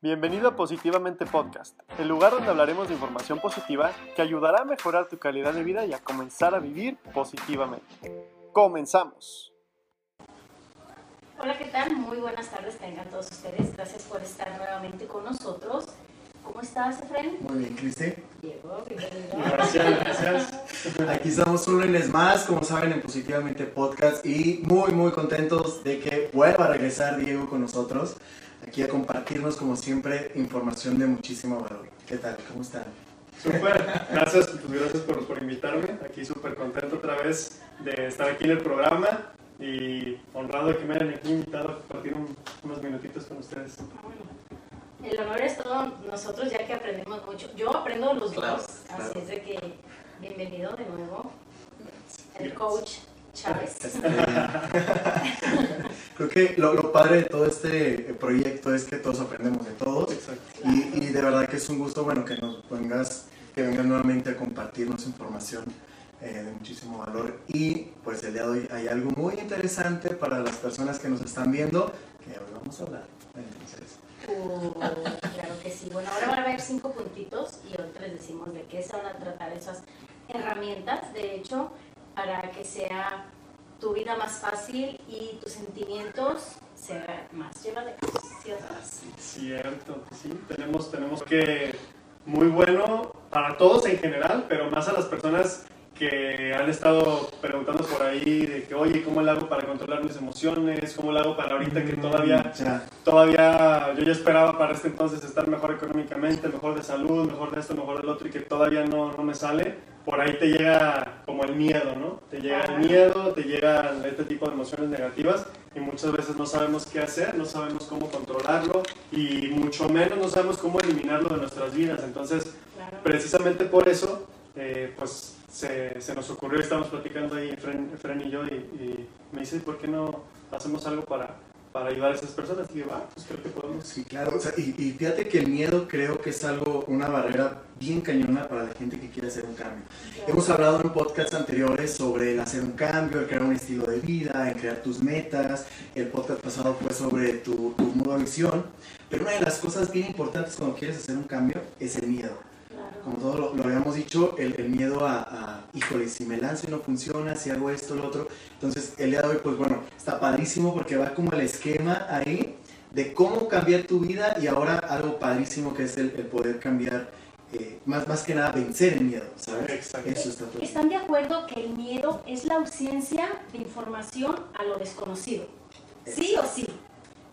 Bienvenido a Positivamente Podcast, el lugar donde hablaremos de información positiva que ayudará a mejorar tu calidad de vida y a comenzar a vivir positivamente. Comenzamos. Hola, ¿qué tal? Muy buenas tardes tengan todos ustedes. Gracias por estar nuevamente con nosotros. ¿Cómo estás, Efraín? Muy bien, Cristi. Gracias, gracias. Aquí estamos un lunes más, como saben, en Positivamente Podcast y muy, muy contentos de que vuelva a regresar Diego con nosotros, aquí a compartirnos, como siempre, información de muchísimo valor. ¿Qué tal? ¿Cómo están? Súper, gracias, pues gracias por, por invitarme. Aquí súper contento otra vez de estar aquí en el programa y honrado de que me hayan aquí invitado a compartir un- unos minutitos con ustedes. El honor es todo nosotros, ya que aprendemos mucho. Yo aprendo los Claro, dos, claro. así es de que bienvenido de nuevo, el coach Chávez. Creo que lo, lo padre de todo este proyecto es que todos aprendemos de todos Exacto. y, y de verdad que es un gusto, bueno, que nos vengas, que vengas nuevamente a compartirnos información eh, de muchísimo valor y pues el día de hoy hay algo muy interesante para las personas que nos están viendo que hoy vamos a hablar. Entonces, Claro que sí. Bueno, ahora van a haber cinco puntitos y ahorita les decimos de qué se van a tratar esas herramientas, de hecho, para que sea tu vida más fácil y tus sentimientos sean más llevaderos. ¿sí? Cierto, sí, tenemos, tenemos que muy bueno para todos en general, pero más a las personas que han estado preguntando por ahí de que, oye, ¿cómo le hago para controlar mis emociones? ¿Cómo le hago para ahorita que todavía, ya, todavía, yo ya esperaba para este entonces estar mejor económicamente, mejor de salud, mejor de esto, mejor del otro y que todavía no, no me sale? Por ahí te llega como el miedo, ¿no? Te llega el miedo, te llegan este tipo de emociones negativas y muchas veces no sabemos qué hacer, no sabemos cómo controlarlo y mucho menos no sabemos cómo eliminarlo de nuestras vidas. Entonces, Claro. precisamente por eso, eh, pues se, se nos ocurrió, estamos platicando ahí, Fren, Fren y yo, y, y me dice, ¿por qué no hacemos algo para, para ayudar a esas personas? Y yo, ah, pues creo que podemos. sí, claro. o sea, y, y fíjate que el miedo creo que es algo, una barrera bien cañona para la gente que quiere hacer un cambio. Hemos hablado en podcasts anteriores sobre el hacer un cambio, el crear un estilo de vida, el crear tus metas. El podcast pasado fue sobre tu, tu modo de visión. Pero una de las cosas bien importantes cuando quieres hacer un cambio es el miedo. Como todos lo, lo habíamos dicho, el, el miedo a, a, híjole, si me lanzo y no funciona, si hago esto, lo otro. Entonces, el día de hoy, pues bueno, está padrísimo porque va como el esquema ahí de cómo cambiar tu vida y ahora algo padrísimo que es el, el poder cambiar, eh, más, más que nada vencer el miedo, ¿sabes? Exacto. Eso está todo. ¿Están de acuerdo que el miedo es la ausencia de información a lo desconocido? ¿Sí o sí?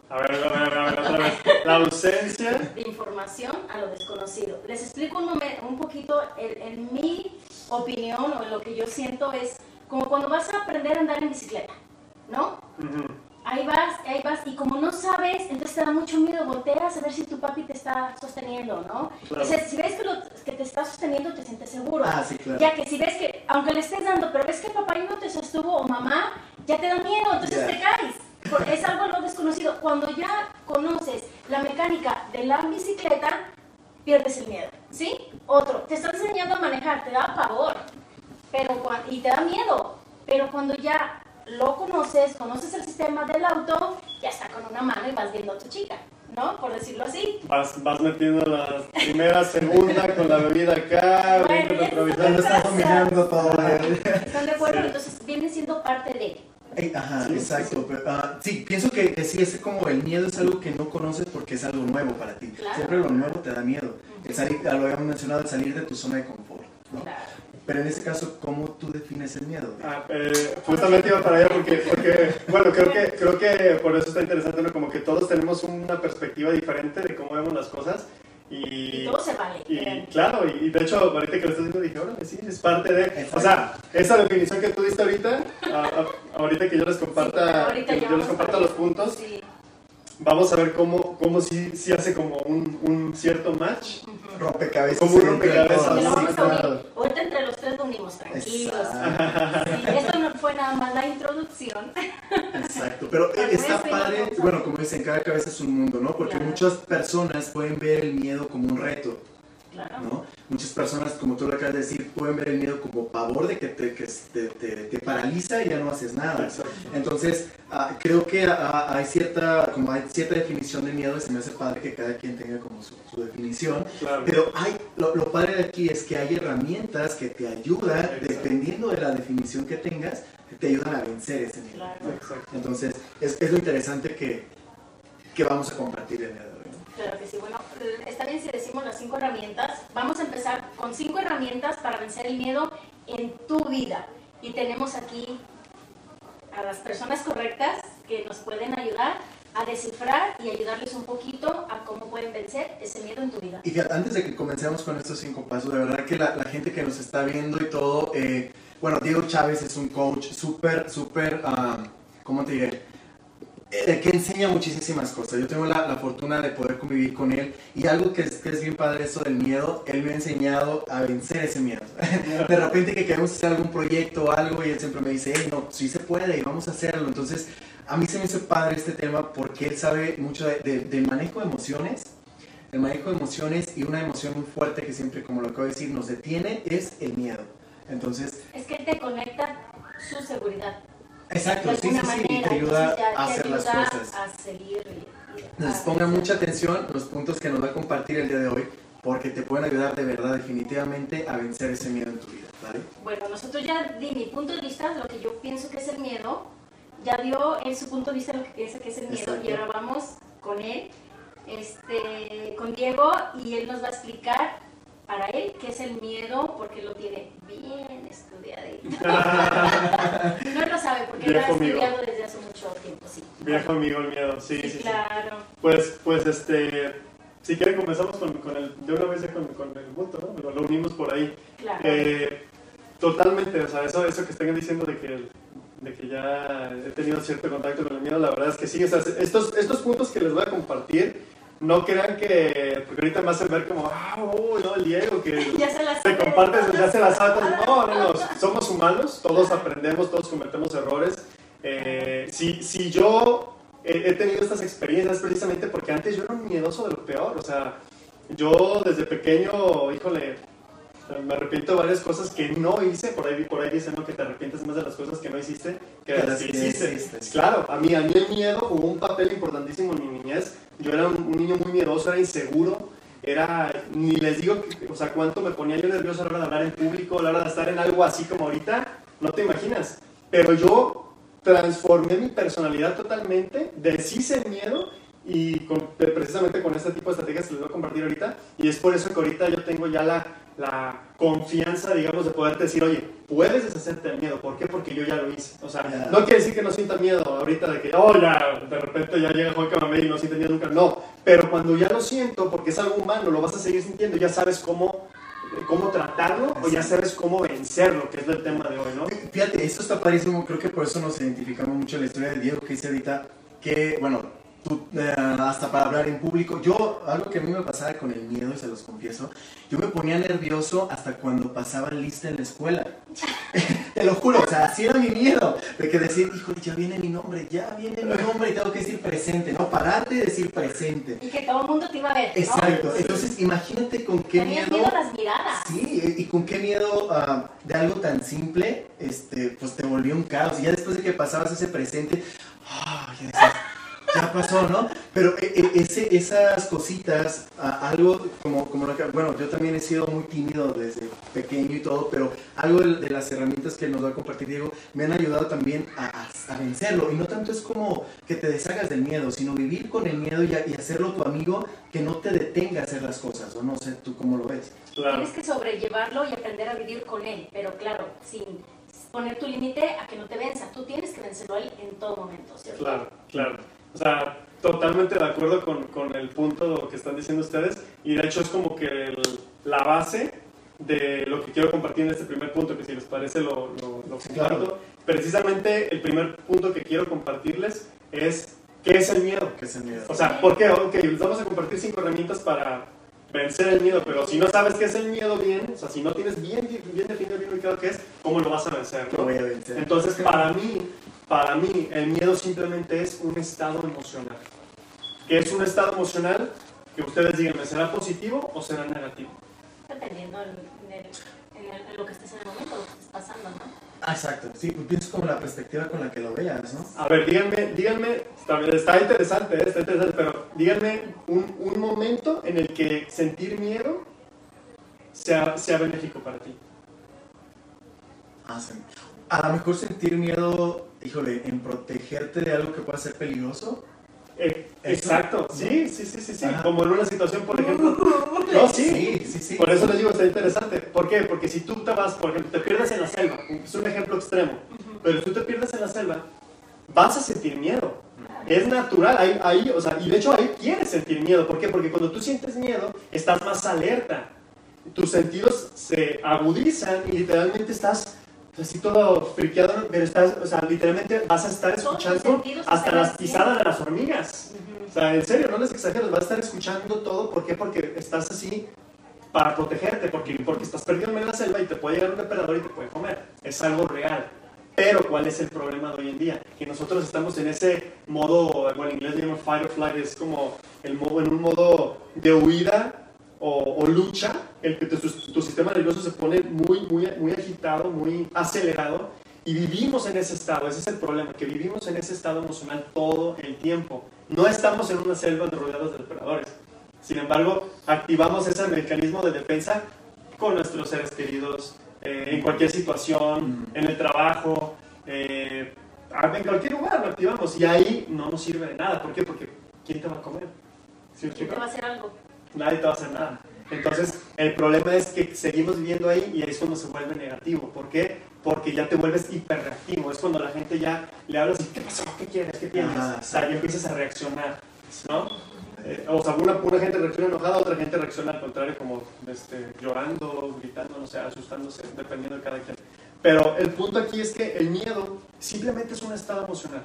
A ver, a ver, a ver, a ver, otra vez. La ausencia. de información a lo desconocido. Les explico un, momen- un poquito, en, en mi opinión o en lo que yo siento es como cuando vas a aprender a andar en bicicleta, ¿no? Ujú. Ahí vas, ahí vas, y como no sabes, entonces te da mucho miedo, volteas a ver si tu papi te está sosteniendo, ¿no? Claro. Entonces, si ves que, lo- que te está sosteniendo, te sientes seguro. Ah, sí, claro. Ya que si ves que, aunque le estés dando, pero ves que papá no te sostuvo o mamá, ya te da miedo, entonces Ya. te caes. Es algo lo desconocido. Cuando ya conoces la mecánica de la bicicleta, pierdes el miedo. ¿Sí? Otro, te está enseñando a manejar, te da pavor pero y te da miedo. Pero cuando ya lo conoces, conoces el sistema del auto, ya está con una mano y vas viendo a tu chica, ¿no? Por decirlo así. Vas, vas metiendo la primera, segunda con la bebida acá, Bueno, ya está dominando todo. ¿Están de acuerdo? Sí. Entonces viene siendo parte de. Ey, Ajá, Sí, exacto. pero, ah, sí, pienso que, que sí, es como el miedo es algo que no conoces porque es algo nuevo para ti. Claro. Siempre lo nuevo te da miedo. El salir, ya lo habíamos mencionado, el salir de tu zona de confort. ¿no? Claro. Pero en este caso, ¿cómo tú defines el miedo? Ah, eh, justamente iba para allá porque, porque, bueno, creo que, creo que por eso está interesante, ¿no? como que todos tenemos una perspectiva diferente de cómo vemos las cosas y, Y todo se vale. y claro, y, y de hecho ahorita que lo estás diciendo dije, órale, sí, es parte de, o sea, esa definición que tú diste ahorita, a- a- ahorita que yo les comparta, yo les comparta los puntos, Sí. Vamos a ver cómo, cómo sí, sí hace como un, un cierto match. Rompecabezas. Como un entre rompecabezas, sí, claro. Ahorita entre los tres lo unimos, tranquilos. Sí, esto no fue nada más la introducción. Exacto, pero está padre, bueno, como dicen, cada cabeza es un mundo, ¿no? Porque Claro. muchas personas pueden ver el miedo como un reto, Claro. ¿no? Muchas personas, como tú lo acabas de decir, pueden ver el miedo como pavor de que te, que te, te, te paraliza y ya no haces nada. Exacto. Entonces, ah, creo que ah, hay, cierta, como hay cierta definición de miedo y se me hace padre que cada quien tenga como su, su definición. Claro. Pero hay, lo, lo padre de aquí es que hay herramientas que te ayudan, Exacto. dependiendo de la definición que tengas, que te ayudan a vencer ese miedo. Claro. Entonces, es, es lo interesante que, que vamos a compartir el día de hoy. Claro que sí. Bueno, está bien si decimos las cinco herramientas. Vamos a empezar con cinco herramientas para vencer el miedo en tu vida. Y tenemos aquí a las personas correctas que nos pueden ayudar a descifrar y ayudarles un poquito a cómo pueden vencer ese miedo en tu vida. Y fíjate, antes de que comencemos con estos cinco pasos, de verdad que la, la gente que nos está viendo y todo, eh, bueno, Diego Chávez es un coach súper, súper, ah, ¿cómo te diré? Que enseña muchísimas cosas. Yo tengo la, la fortuna de poder convivir con él y algo que es, que es bien padre eso del miedo, él me ha enseñado a vencer ese miedo. De repente que queremos hacer algún proyecto o algo y él siempre me dice, hey, no, sí se puede y vamos a hacerlo. Entonces, a mí se me hace padre este tema porque él sabe mucho de- de- del manejo de emociones el manejo de emociones y una emoción muy fuerte que siempre, como lo acabo de decir, nos detiene es el miedo. Entonces, Es que te conecta su seguridad. Exacto, de sí, sí, sí, y te ayuda a hacer las cosas. A seguir. a pongan mucha atención los puntos que nos va a compartir el día de hoy, porque te pueden ayudar de verdad, definitivamente, a vencer ese miedo en tu vida, ¿vale? Bueno, nosotros ya di mi punto de vista, lo que yo pienso que es el miedo, ya dio en su punto de vista lo que piensa que es el miedo Exacto. y ahora vamos con él, este, con Diego y él nos va a explicar para él qué es el miedo porque lo tiene bien estudiadito. no lo sabe porque lo ha estudiado desde hace mucho tiempo, sí. Viejo amigo el miedo, sí, Sí, sí, sí. claro. Pues, pues este, si quieren comenzamos con, con el, de una vez con, con el punto, ¿no? Lo, lo unimos por ahí. Claro. Eh, totalmente, o sea, eso, eso que estén diciendo de que, de que ya he tenido cierto contacto con el miedo, la verdad es que sí, o sea, estos, estos puntos que les voy a compartir, no crean que, porque ahorita me hacen ver como, ah, uy, no, el Diego, que ya se las te compartes, ya se las saben. No, no, no, somos humanos, todos aprendemos, todos cometemos errores. Eh, si, si yo he, he tenido estas experiencias precisamente porque antes yo era un miedoso de lo peor, o sea, yo desde pequeño, híjole, me arrepiento de varias cosas que no hice, por ahí, por ahí dicen ¿no? que te arrepientes más de las cosas que no hiciste que de las que hiciste. hiciste. Claro, a mí, a mí el miedo jugó un papel importantísimo en mi niñez. Yo era un, un niño muy miedoso, era inseguro, era, ni les digo, o sea, cuánto me ponía yo nervioso a la hora de hablar en público, a la hora de estar en algo así como ahorita, no te imaginas. Pero yo transformé mi personalidad totalmente, deshice el miedo y con- precisamente con este tipo de estrategias que les voy a compartir ahorita. Y es por eso que ahorita yo tengo ya la, la confianza, digamos, de poderte decir, oye, puedes deshacerte del miedo. ¿Por qué? Porque yo ya lo hice. O sea, no quiere decir que no sienta miedo ahorita de que, oh, ya, de repente ya llega Juan Camamé y no siente miedo nunca. No, pero cuando ya lo siento, porque es algo humano, lo vas a seguir sintiendo, ya sabes cómo, cómo tratarlo o ya sabes cómo vencerlo, que es el tema de hoy, ¿no? Fíjate, esto está padrísimo, creo que por eso nos identificamos mucho en la historia de Diego que dice ahorita que, bueno, tú, eh, hasta para hablar en público, yo, algo que a mí me pasaba con el miedo, y se los confieso, yo me ponía nervioso hasta cuando pasaba lista en la escuela. Te lo juro, o sea, así era mi miedo, de que decir, híjole, ya viene mi nombre, ya viene mi nombre y tengo que decir presente, no, pararte y decir presente. Y que todo el mundo te iba a ver. ¿no? Exacto, entonces imagínate con qué Tenías miedo... miedo a las miradas. Sí, y con qué miedo ah, de algo tan simple, este, pues te volvió un caos. Y ya después de que pasabas ese presente, ya, decías, ya pasó, ¿no? Pero eh, eh, ese, esas cositas, algo como, como lo que, bueno, yo también he sido muy tímido desde pequeño y todo, pero algo de, de las herramientas que nos va a compartir Diego me han ayudado también a, a- a vencerlo. Y no tanto es como que te deshagas del miedo, sino vivir con el miedo y, a- y hacerlo tu amigo que no te detenga a hacer las cosas. O no sé, tú cómo lo ves. Claro. Tienes que sobrellevarlo y aprender a vivir con él, pero claro, sin poner tu límite a que no te venza. Tú tienes que vencerlo a él en todo momento, ¿cierto? Claro, claro. O sea, totalmente de acuerdo con, con el punto que están diciendo ustedes y de hecho es como que el- la base de lo que quiero compartir en este primer punto, que si les parece lo, lo, lo comparto. claro. Precisamente el primer punto que quiero compartirles es ¿qué es el miedo? ¿Qué es el miedo? O sea, ¿por qué? Ok, les vamos a compartir cinco herramientas para vencer el miedo, pero si no sabes qué es el miedo bien, o sea, si no tienes bien, bien definido, bien ubicado qué es, ¿cómo lo vas a vencer? Lo no? voy a vencer. Entonces, para mí, para mí, el miedo simplemente es un estado emocional. ¿Qué es un estado emocional? Que ustedes digan, ¿será positivo o será negativo? dependiendo en, en el- en el- en lo que estés en el momento, lo que estés pasando, ¿no? Ah, exacto. Sí, pues pienso como la perspectiva con la que lo veas, ¿no? A ver, díganme, díganme, está, está interesante, ¿eh? está interesante, pero díganme un, un momento en el que sentir miedo sea, sea benéfico para ti. Ah, sí. A lo mejor sentir miedo, híjole, en protegerte de algo que pueda ser peligroso. Eh, exacto, sí, sí, sí, sí, sí. Ajá. Como en una situación, por ejemplo. No, sí. Sí, sí, sí. Por eso les digo, está interesante. ¿Por qué? Porque si tú te vas, por ejemplo, te pierdes en la selva, es un ejemplo extremo, pero si tú te pierdes en la selva, vas a sentir miedo. Es natural, ahí, ahí, o sea, y de hecho ahí quieres sentir miedo. ¿Por qué? Porque cuando tú sientes miedo, estás más alerta. Tus sentidos se agudizan y literalmente estás así todo friqueado, pero estás, o sea, literalmente vas a estar escuchando hasta las pisadas de las hormigas. O sea, en serio, no les exagero, vas a estar escuchando todo. ¿Por qué? Porque estás así para protegerte, porque, porque estás perdido en la selva y te puede llegar un depredador y te puede comer. Es algo real. Pero, ¿cuál es el problema de hoy en día? Que nosotros estamos en ese modo, bueno, en inglés se llama fight or flight, es como el modo, en un modo de huida o, o lucha, el que tu, tu sistema nervioso se pone muy, muy, muy agitado, muy acelerado, y vivimos en ese estado, ese es el problema, que vivimos en ese estado emocional todo el tiempo. No estamos en una selva rodeados de depredadores. Sin embargo, activamos ese mecanismo de defensa con nuestros seres queridos, eh, en cualquier situación, en el trabajo, eh, en cualquier lugar lo activamos y ahí no nos sirve de nada. ¿Por qué? Porque ¿quién te va a comer? ¿Sí me ¿Quién te va a hacer algo? Nadie te va a hacer nada. Entonces, el problema es que seguimos viviendo ahí y ahí es cuando se vuelve negativo. ¿Por qué? Porque ya te vuelves hiperreactivo. Es cuando la gente ya le hablas y ¿qué pasó? ¿Qué quieres? ¿Qué tienes? Ah, o sea, ya empiezas a reaccionar, ¿no? Eh, o sea, una, una gente reacciona enojada, otra gente reacciona al contrario, como este, llorando, gritando, no sé, asustándose, dependiendo de cada quien. Pero el punto aquí es que el miedo simplemente es un estado emocional.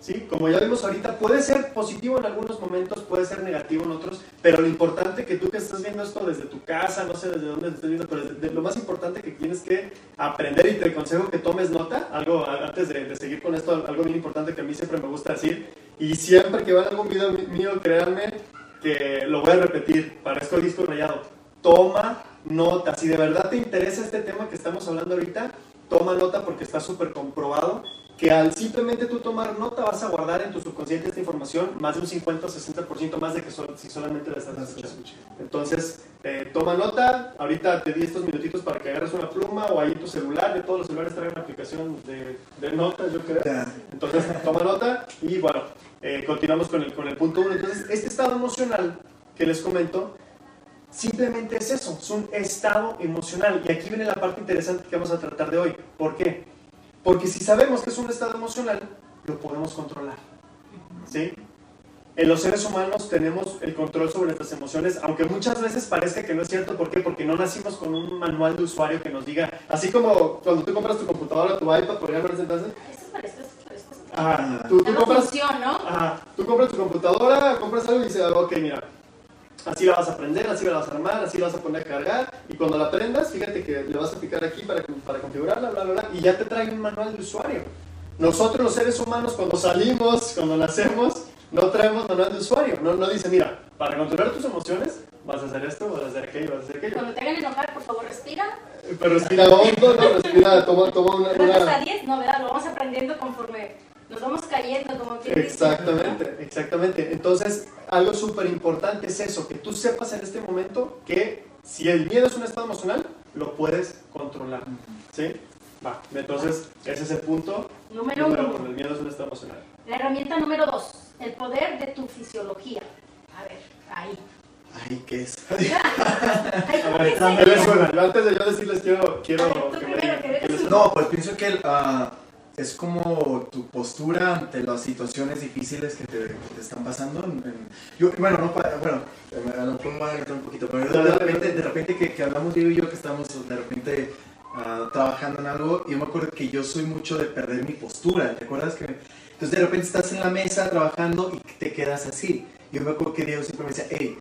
¿Sí? Como ya vimos ahorita, puede ser positivo en algunos momentos, puede ser negativo en otros, pero lo importante que tú que estás viendo esto desde tu casa, no sé desde dónde estés viendo, pero lo más importante que tienes que aprender y te aconsejo que tomes nota, algo antes de, seguir con esto, algo bien importante que a mí siempre me gusta decir, y siempre que vean algún video mí- mío, créanme que lo voy a repetir, parezco disco rayado, toma nota, si de verdad te interesa este tema que estamos hablando ahorita, toma nota porque está súper comprobado que al simplemente tú tomar nota vas a guardar en tu subconsciente esta información más de un 50 o 60% más de que si solamente la estás escuchando. Entonces, eh, toma nota, ahorita te di estos minutitos para que agarres una pluma o ahí tu celular, de todos los celulares traen una aplicación de, de notas, yo creo. Entonces, toma nota y bueno, eh, continuamos con el, con el punto 1. Entonces, este estado emocional que les comento, simplemente es eso, es un estado emocional. Y aquí viene la parte interesante que vamos a tratar de hoy. ¿Por qué? Porque si sabemos que es un estado emocional, lo podemos controlar. ¿Sí? En los seres humanos tenemos el control sobre nuestras emociones, aunque muchas veces parezca que no es cierto. ¿Por qué? Porque no nacimos con un manual de usuario que nos diga, así como cuando tú compras tu computadora, tu iPad, por ejemplo, en ese entonces, Esto es para esto, esto es para esto. ah, tú, tú compras función, ¿no? Ajá, tú compras tu computadora, compras algo y dices, ah, ok, mira, así la vas a prender, así la vas a armar, así la vas a poner a cargar, y cuando la prendas, fíjate que le vas a picar aquí para, para configurarla, bla, bla, bla, y ya te trae un manual de usuario. Nosotros los seres humanos, cuando salimos, cuando nacemos, no traemos manual de usuario, no, no dice, mira, para controlar tus emociones, vas a hacer esto, vas a hacer aquello, vas a hacer aquello. Cuando te hagan enojar, por favor, respira. Pero respira hondo, no, respira, toma, toma una... Hasta 10, no, ¿verdad? Lo vamos aprendiendo conforme nos vamos cayendo, como quien dice, Exactamente, exactamente. Entonces, algo súper importante es eso, que tú sepas en este momento que si el miedo es un estado emocional, lo puedes controlar. ¿Sí? Va, entonces, ese es el punto ¿no? Número número uno. uno, el miedo es un estado emocional. La herramienta número dos, el poder de tu fisiología. A ver, ahí. Ay, ¿qué es? Ay, A ¿cómo ver, que antes de yo decirles, quiero, ver, que me primero, que. No, pues pienso que el, ah, es como tu postura ante las situaciones difíciles que te, están pasando. en- en- yo, bueno, no, bueno, a lo mejor me voy a un poquito, pero yo de repente, de repente que, hablamos Diego y yo que estamos de repente ah, trabajando en algo, yo me acuerdo que yo soy mucho de perder mi postura, ¿te acuerdas? que Entonces de repente estás en la mesa trabajando y te quedas así. Yo me acuerdo que Diego siempre me decía, hey,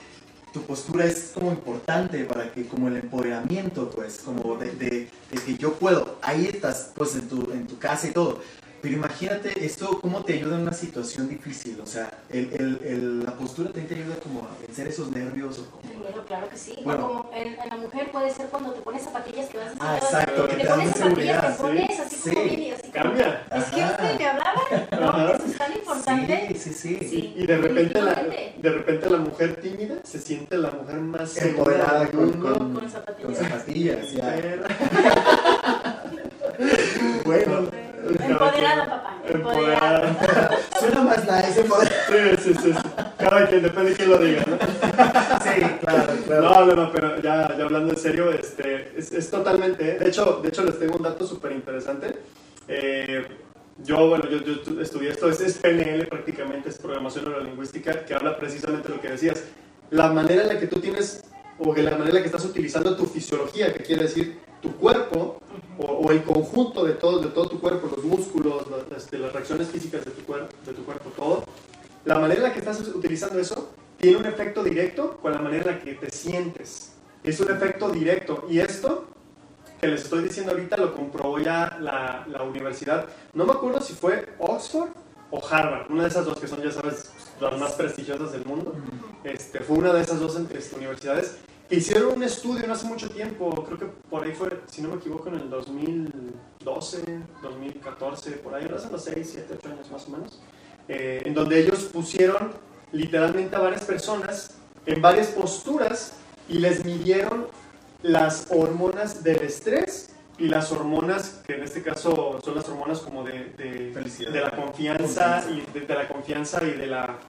tu postura es como importante para que como el empoderamiento pues como de, de- que yo puedo ahí estás pues en tu, en tu casa y todo Pero imagínate esto, cómo te ayuda en una situación difícil. O sea, el, el, el, la postura también te ayuda como a vencer esos nervios. O como... Claro, claro que sí. Bueno. Como en, en la mujer puede ser cuando te pones zapatillas que vas a Ah, exacto, que te te dan pones zapatillas, te pones sí, así sí. como bien y así. como- Cambia. Es que usted me hablaba, ¿no? Eso es tan importante. Sí, sí, sí. Sí. Y de repente, la, de repente la mujer tímida se siente la mujer más Empoderada con, con, Con zapatillas. con zapatillas, ya. Bueno, Empoderada, papá. Empoderada. Empoderada. suena más nice. empoderada. Sí, sí, sí, sí. Cada quien, depende de quién lo diga, ¿no? Sí, claro, claro. No, no, no, pero ya, ya hablando en serio, este, es, es totalmente. De hecho, de hecho, les tengo un dato súper interesante. Eh, yo, bueno, yo, yo tu- estudié esto, es, es PNL prácticamente, es programación neurolingüística, que habla precisamente de lo que decías. La manera en la que tú tienes, o que la manera en la que estás utilizando tu fisiología, que quiere decir tu cuerpo, o, o el conjunto de todo, de todo tu cuerpo, los músculos, la- este, las reacciones físicas de tu, cuerpo de tu cuerpo, todo, la manera en la que estás utilizando eso tiene un efecto directo con la manera en la que te sientes. Es un efecto directo. Y esto que les estoy diciendo ahorita lo comprobó ya la, la universidad. No me acuerdo si fue Oxford o Harvard, una de esas dos que son, ya sabes, las más prestigiosas del mundo. Este, fue una de esas dos este, universidades que hicieron un estudio no hace mucho tiempo, creo que por ahí fue, si no me equivoco, en el 2012, 2014, por ahí, hace unos 6, 7, 8 años más o menos, eh, en donde ellos pusieron literalmente a varias personas en varias posturas y les midieron las hormonas del estrés y las hormonas, que en este caso son las hormonas como de, de, Felicidad. de la confianza y de, de la confianza y de la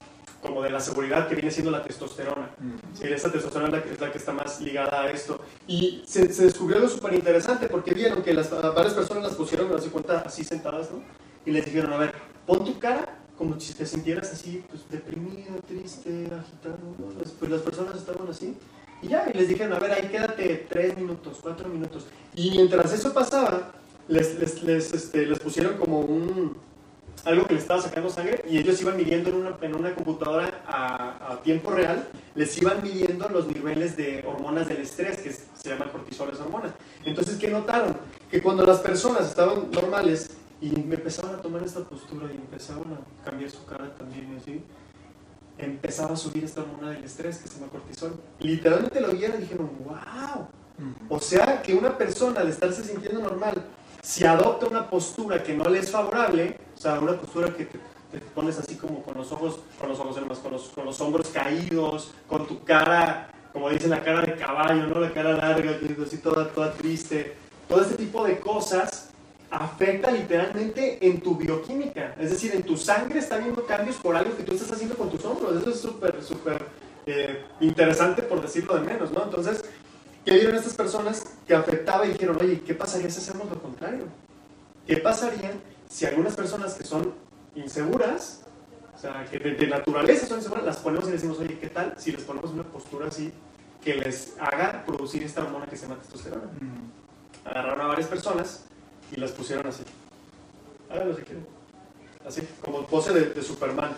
como de la seguridad que viene siendo la testosterona. Mm. Sí, esta testosterona es la, que- es la que está más ligada a esto. Y se, se descubrió algo súper interesante porque vieron que las, varias personas las pusieron, me das cuenta, así sentadas, ¿no? Y les dijeron, a ver, pon tu cara como si te sintieras así, pues deprimido, triste, agitado, ¿no? Las- pues las personas estaban así. Y ya, y les dijeron, a ver, ahí quédate tres minutos, cuatro minutos. Y mientras eso pasaba, les, les, les, este, les pusieron como un, algo que les estaba sacando sangre y ellos iban midiendo en una, en una computadora a, a tiempo real, les iban midiendo los niveles de hormonas del estrés, que se llama cortisol, esa hormona. Entonces, ¿qué notaron? Que cuando las personas estaban normales y empezaban a tomar esta postura y empezaban a cambiar su cara también así, empezaba a subir esta hormona del estrés que se llama cortisol. Literalmente lo vieron y dijeron, wow. O sea que una persona al estarse sintiendo normal, si adopta una postura que no le es favorable, o sea, una postura que te, te pones así como con los ojos, con los ojos, además, con los, con los hombros caídos, con tu cara, como dicen, la cara de caballo, ¿no? La cara larga, así toda, toda triste. Todo este tipo de cosas afecta literalmente en tu bioquímica. Es decir, en tu sangre está habiendo cambios por algo que tú estás haciendo con tus hombros. Eso es súper, súper eh, interesante por decirlo de menos, ¿no? Entonces, ¿qué vieron estas personas que afectaba y dijeron, oye, ¿qué pasaría si hacemos lo contrario? ¿Qué pasaría si algunas personas que son inseguras, o sea, que de, de naturaleza son inseguras, las ponemos y decimos, oye, ¿qué tal si les ponemos una postura así que les haga producir esta hormona que se llama testosterona? Mm. agarraron a varias personas y las pusieron así. Háganlo si quieren. Así, como pose de, de Superman.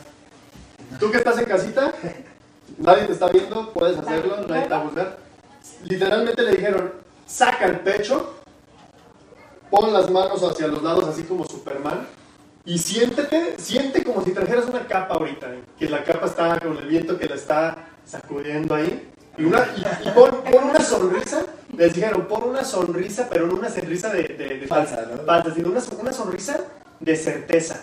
Tú que estás en casita, nadie te está viendo, puedes hacerlo, nadie te va a juzgar. Literalmente le dijeron, saca el pecho, pon las manos hacia los lados así como Superman y siéntete, siente como si trajeras una capa ahorita, que la capa está con el viento que la está sacudiendo ahí. Y, una, y, y pon, pon una sonrisa, les dijeron, pon una sonrisa, pero no una sonrisa de, de- de- Falsa, ¿no? falsa, sino una, una sonrisa de certeza,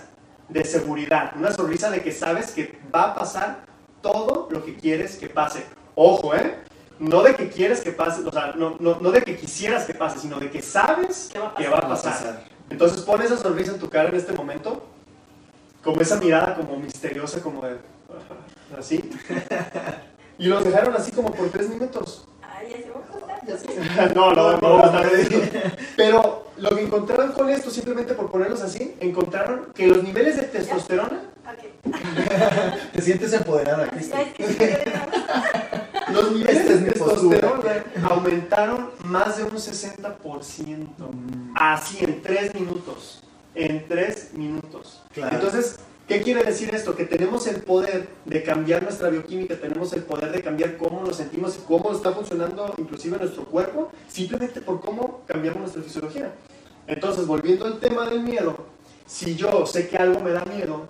de seguridad, una sonrisa de que sabes que va a pasar todo lo que quieres que pase. Ojo, ¿eh? No de que quieres que pase, o sea, no, no, no de que quisieras que pase, sino de que sabes ¿Qué va a que va a pasar. Entonces pon esa sonrisa en tu cara en este momento, como esa mirada como misteriosa, como de... así. Y los dejaron así como por tres minutos. Ay, ya se va a cortar, ya sé. no, no, no, no. Pero lo que encontraron con esto, simplemente por ponerlos así, encontraron que los niveles de testosterona. Te sientes empoderada, Cristi. Los niveles Esta es de testosterona aumentaron más de un 60%. Mm, Así, en tres minutos. En tres minutos. Claro. Entonces, ¿qué quiere decir esto? Que tenemos el poder de cambiar nuestra bioquímica, tenemos el poder de cambiar cómo nos sentimos y cómo está funcionando inclusive nuestro cuerpo, simplemente por cómo cambiamos nuestra fisiología. Entonces, volviendo al tema del miedo, si yo sé que algo me da miedo,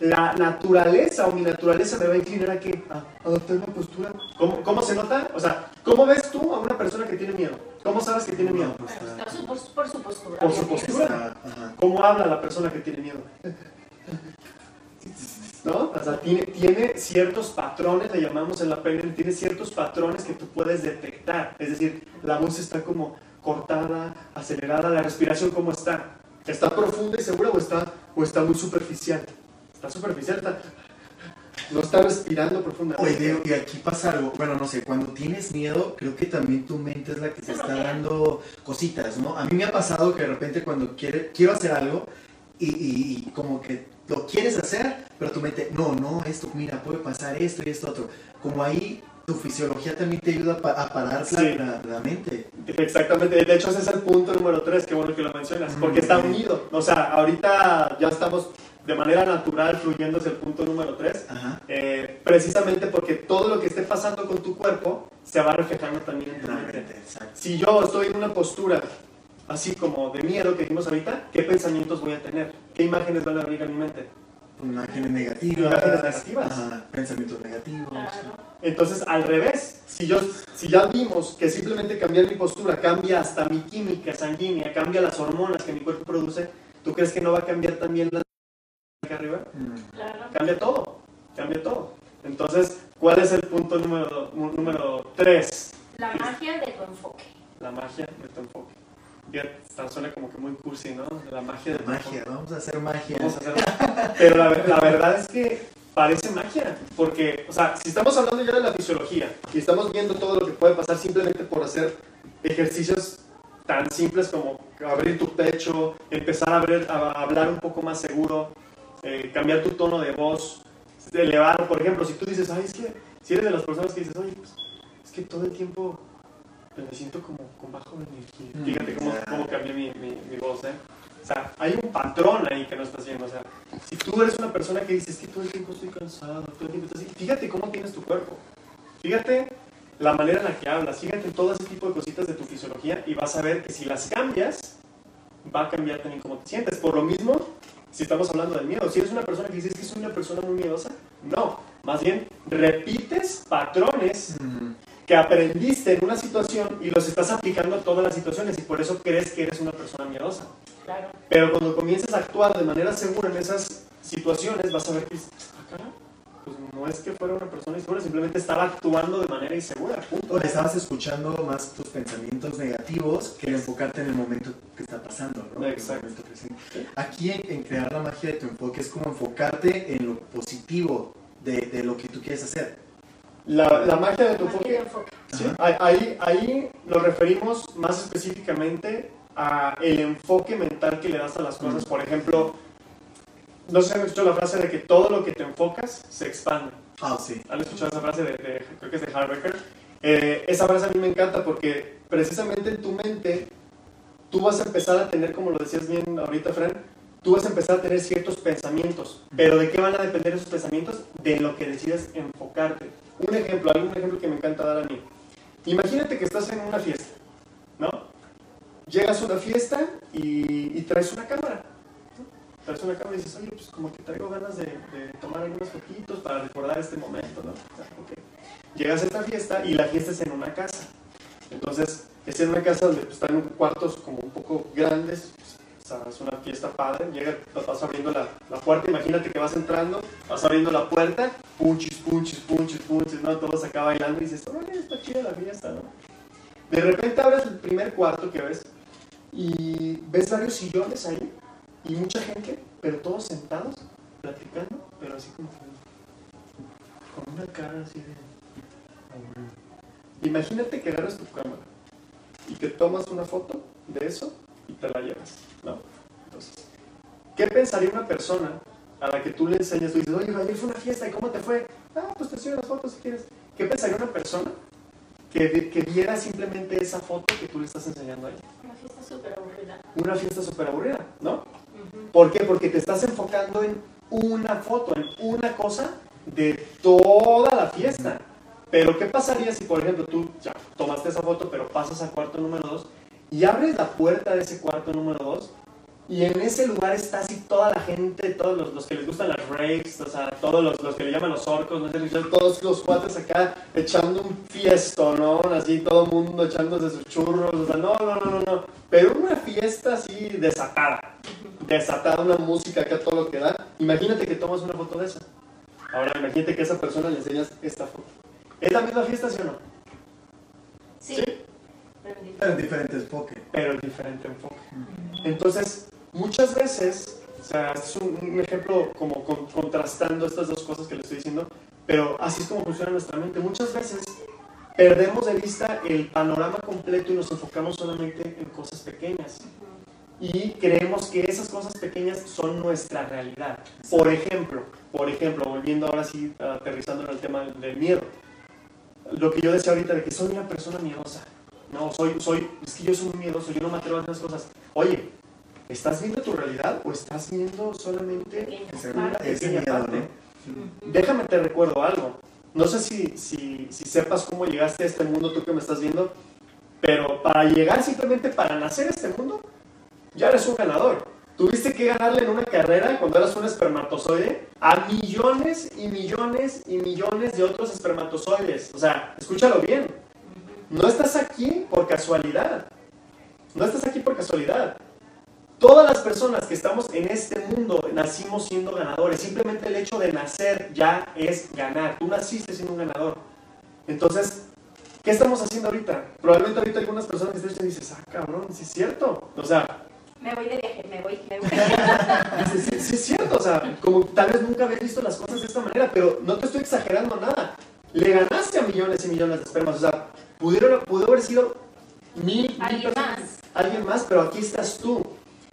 la naturaleza o mi naturaleza me va a inclinar a que a adoptar una postura. ¿Cómo, ¿Cómo se nota? O sea, ¿cómo ves tú a una persona que tiene miedo? ¿Cómo sabes que tiene miedo? Pues está- está su pos- por su postura. Por su postura. ¿Cómo habla la persona que tiene miedo? ¿No? O sea, tiene, tiene ciertos patrones, le llamamos en la PNL, tiene ciertos patrones que tú puedes detectar. Es decir, la voz está como cortada, acelerada, la respiración cómo está. ¿Está profunda y segura o está, o está muy superficial? Está superficial, está, no está respirando profundamente. Oye, y aquí pasa algo, bueno, no sé, cuando tienes miedo, creo que también tu mente es la que te Se está dando cositas, ¿no? A mí me ha pasado que de repente cuando quiere, quiero hacer algo y, y- y como que lo quieres hacer, pero tu mente, no, no, esto, mira, puede pasar esto y esto otro. Como ahí tu fisiología también te ayuda a, pa- a parar la- Sí. la, la mente. Exactamente, de hecho ese es el punto número 3, qué bueno que lo mencionas, porque está Mm. unido. O sea, ahorita ya estamos de manera natural fluyendo hacia el punto número 3. Ajá. Eh, precisamente porque todo lo que esté pasando con tu cuerpo se va reflejando también en tu mente. Si yo estoy en una postura así como de miedo que vimos ahorita, ¿qué pensamientos voy a tener? ¿Qué imágenes van a venir a mi mente? Imágenes negativas. Imágenes negativas. Ajá, pensamientos negativos. Claro. Entonces, al revés, si, yo, si ya vimos que simplemente cambiar mi postura cambia hasta mi química sanguínea, cambia las hormonas que mi cuerpo produce, ¿tú crees que no va a cambiar también la arriba? Mm. Claro. Cambia todo, cambia todo. Entonces, ¿cuál es el punto número, número 3? La magia de tu enfoque. La magia de tu enfoque. Fíjate, suena como que muy cursi, ¿no? La magia de tu Magia, enfoque. vamos a hacer magia. Vamos a hacer- Pero la, la verdad es que parece magia, porque, o sea, si estamos hablando ya de la fisiología y estamos viendo todo lo que puede pasar simplemente por hacer ejercicios tan simples como abrir tu pecho, empezar a hablar un poco más seguro, eh, cambiar tu tono de voz, elevar, por ejemplo, si tú dices, ay, es que, si eres de las personas que dices, oye, pues, es que todo el tiempo me siento como con bajo energía. Mm, Fíjate cómo, cómo cambié mi, mi, mi voz, ¿eh? O sea, hay un patrón ahí que no estás viendo. O sea, si tú eres una persona que dices que todo el tiempo estoy cansado, todo el tiempo estás así, fíjate cómo tienes tu cuerpo. Fíjate la manera en la que hablas, fíjate en todo ese tipo de cositas de tu fisiología y vas a ver que si las cambias, va a cambiar también cómo te sientes. Por lo mismo, si estamos hablando del miedo, si eres una persona que dices que soy una persona muy miedosa, no. Más bien, repites patrones que aprendiste en una situación y los estás aplicando a todas las situaciones y por eso crees que eres una persona miedosa. Claro. Pero cuando comiences a actuar de manera segura en esas situaciones, vas a ver que, ah, caray, pues no es que fuera una persona insegura, simplemente estaba actuando de manera insegura, punto. O le estabas escuchando más tus pensamientos negativos que enfocarte en el momento que está pasando, ¿no? Exacto. Aquí en, en crear la magia de tu enfoque es como enfocarte en lo positivo de, de lo que tú quieres hacer. La, la magia de tu enfoque, enfoque. sí, ahí, ahí lo referimos más específicamente a el enfoque mental que le das a las cosas. Por ejemplo, no sé si han escuchado la frase de que todo lo que te enfocas se expande. Ah, sí. ¿Han escuchado esa frase de, de- creo que es de Harbecker? Eh, esa frase a mí me encanta porque precisamente en tu mente tú vas a empezar a tener, como lo decías bien ahorita, Fran, tú vas a empezar a tener ciertos pensamientos. ¿Pero de qué van a depender esos pensamientos? De lo que decidas enfocarte. Un ejemplo, algún ejemplo que me encanta dar a mí. Imagínate que estás en una fiesta, ¿no? Llegas a una fiesta y, y traes una cámara. Una cámara y dices, oye, pues como que traigo ganas de, de tomar algunas fotitos para recordar este momento, ¿no? Ah, ok. Llegas a esta fiesta y la fiesta es en una casa. Entonces, es en una casa donde pues, están cuartos como un poco grandes, sea, es una fiesta padre, llega, vas abriendo la, la puerta, imagínate que vas entrando, vas abriendo la puerta, punchis, punchis, punchis, punchis, ¿no? Todos acá bailando y dices, oye, está chida la fiesta, ¿no? De repente abres el primer cuarto que ves y ves varios sillones ahí y mucha gente, pero todos sentados, platicando, pero así como que- con una cara así de... aburrido. Imagínate que agarras tu cámara y te tomas una foto de eso y te la llevas, ¿no? Entonces, ¿qué pensaría una persona a la que tú le enseñas, tú dices, oye, ayer fue una fiesta, ¿y cómo te fue? Ah, pues te enseño las fotos si quieres. ¿Qué pensaría una persona que, que viera simplemente esa foto que tú le estás enseñando a ella? Una fiesta súper aburrida. Una fiesta súper aburrida, ¿no? ¿Por qué? Porque te estás enfocando en una foto, en una cosa de toda la fiesta. Pero ¿qué pasaría si, por ejemplo, tú ya tomaste esa foto, pero pasas al cuarto número 2 y abres la puerta de ese cuarto número 2 y en ese lugar está así toda la gente, todos los, los que les gustan las raves, o sea, todos los, los que le llaman los orcos, no sé, todos los cuates acá echando un fiesto, ¿no? Así todo el mundo echándose sus churros, o sea, no, no, no, no, no. Pero una fiesta así desatada, desatada, una música acá todo lo que da. Imagínate que tomas una foto de esa. Ahora imagínate que a esa persona le enseñas esta foto. ¿Es la misma fiesta, sí o no? Sí. ¿Sí? Pero en diferente enfoque. pero en diferente enfoque. Entonces, muchas veces, o sea, este es un, un ejemplo como con- contrastando estas dos cosas que le estoy diciendo, pero así es como funciona nuestra mente. Muchas veces perdemos de vista el panorama completo y nos enfocamos solamente en cosas pequeñas. Y creemos que esas cosas pequeñas son nuestra realidad. Por ejemplo, por ejemplo, volviendo ahora sí, aterrizando en el tema del- miedo. Lo que yo decía ahorita de que soy una persona miedosa. No, soy, soy, es que yo soy muy miedoso, yo no me atrevo a hacer las cosas. Oye, ¿estás viendo tu realidad o estás viendo solamente Ese, miedo. Déjame te recuerdo algo. No sé si, si, si sepas cómo llegaste a este mundo, tú que me estás viendo, pero para llegar simplemente para nacer a este mundo, ya eres un ganador. Tuviste que ganarle en una carrera cuando eras un espermatozoide a millones y millones y millones de otros espermatozoides. O sea, escúchalo bien. No estás aquí por casualidad. No estás aquí por casualidad. Todas las personas que estamos en este mundo nacimos siendo ganadores. Simplemente el hecho de nacer ya es ganar. Tú naciste siendo un ganador. Entonces, ¿qué estamos haciendo ahorita? Probablemente ahorita algunas personas que estén dicen, ah, cabrón, sí es cierto. O sea, Me voy de viaje, me voy, me voy. Sí, sí, sí es cierto, o sea, como tal vez nunca habías visto las cosas de esta manera, pero no te estoy exagerando nada. Le ganaste a millones y millones de espermas, o sea, pudieron, pudo haber sido mil, mil Alguien personas, más. alguien más, pero aquí estás tú.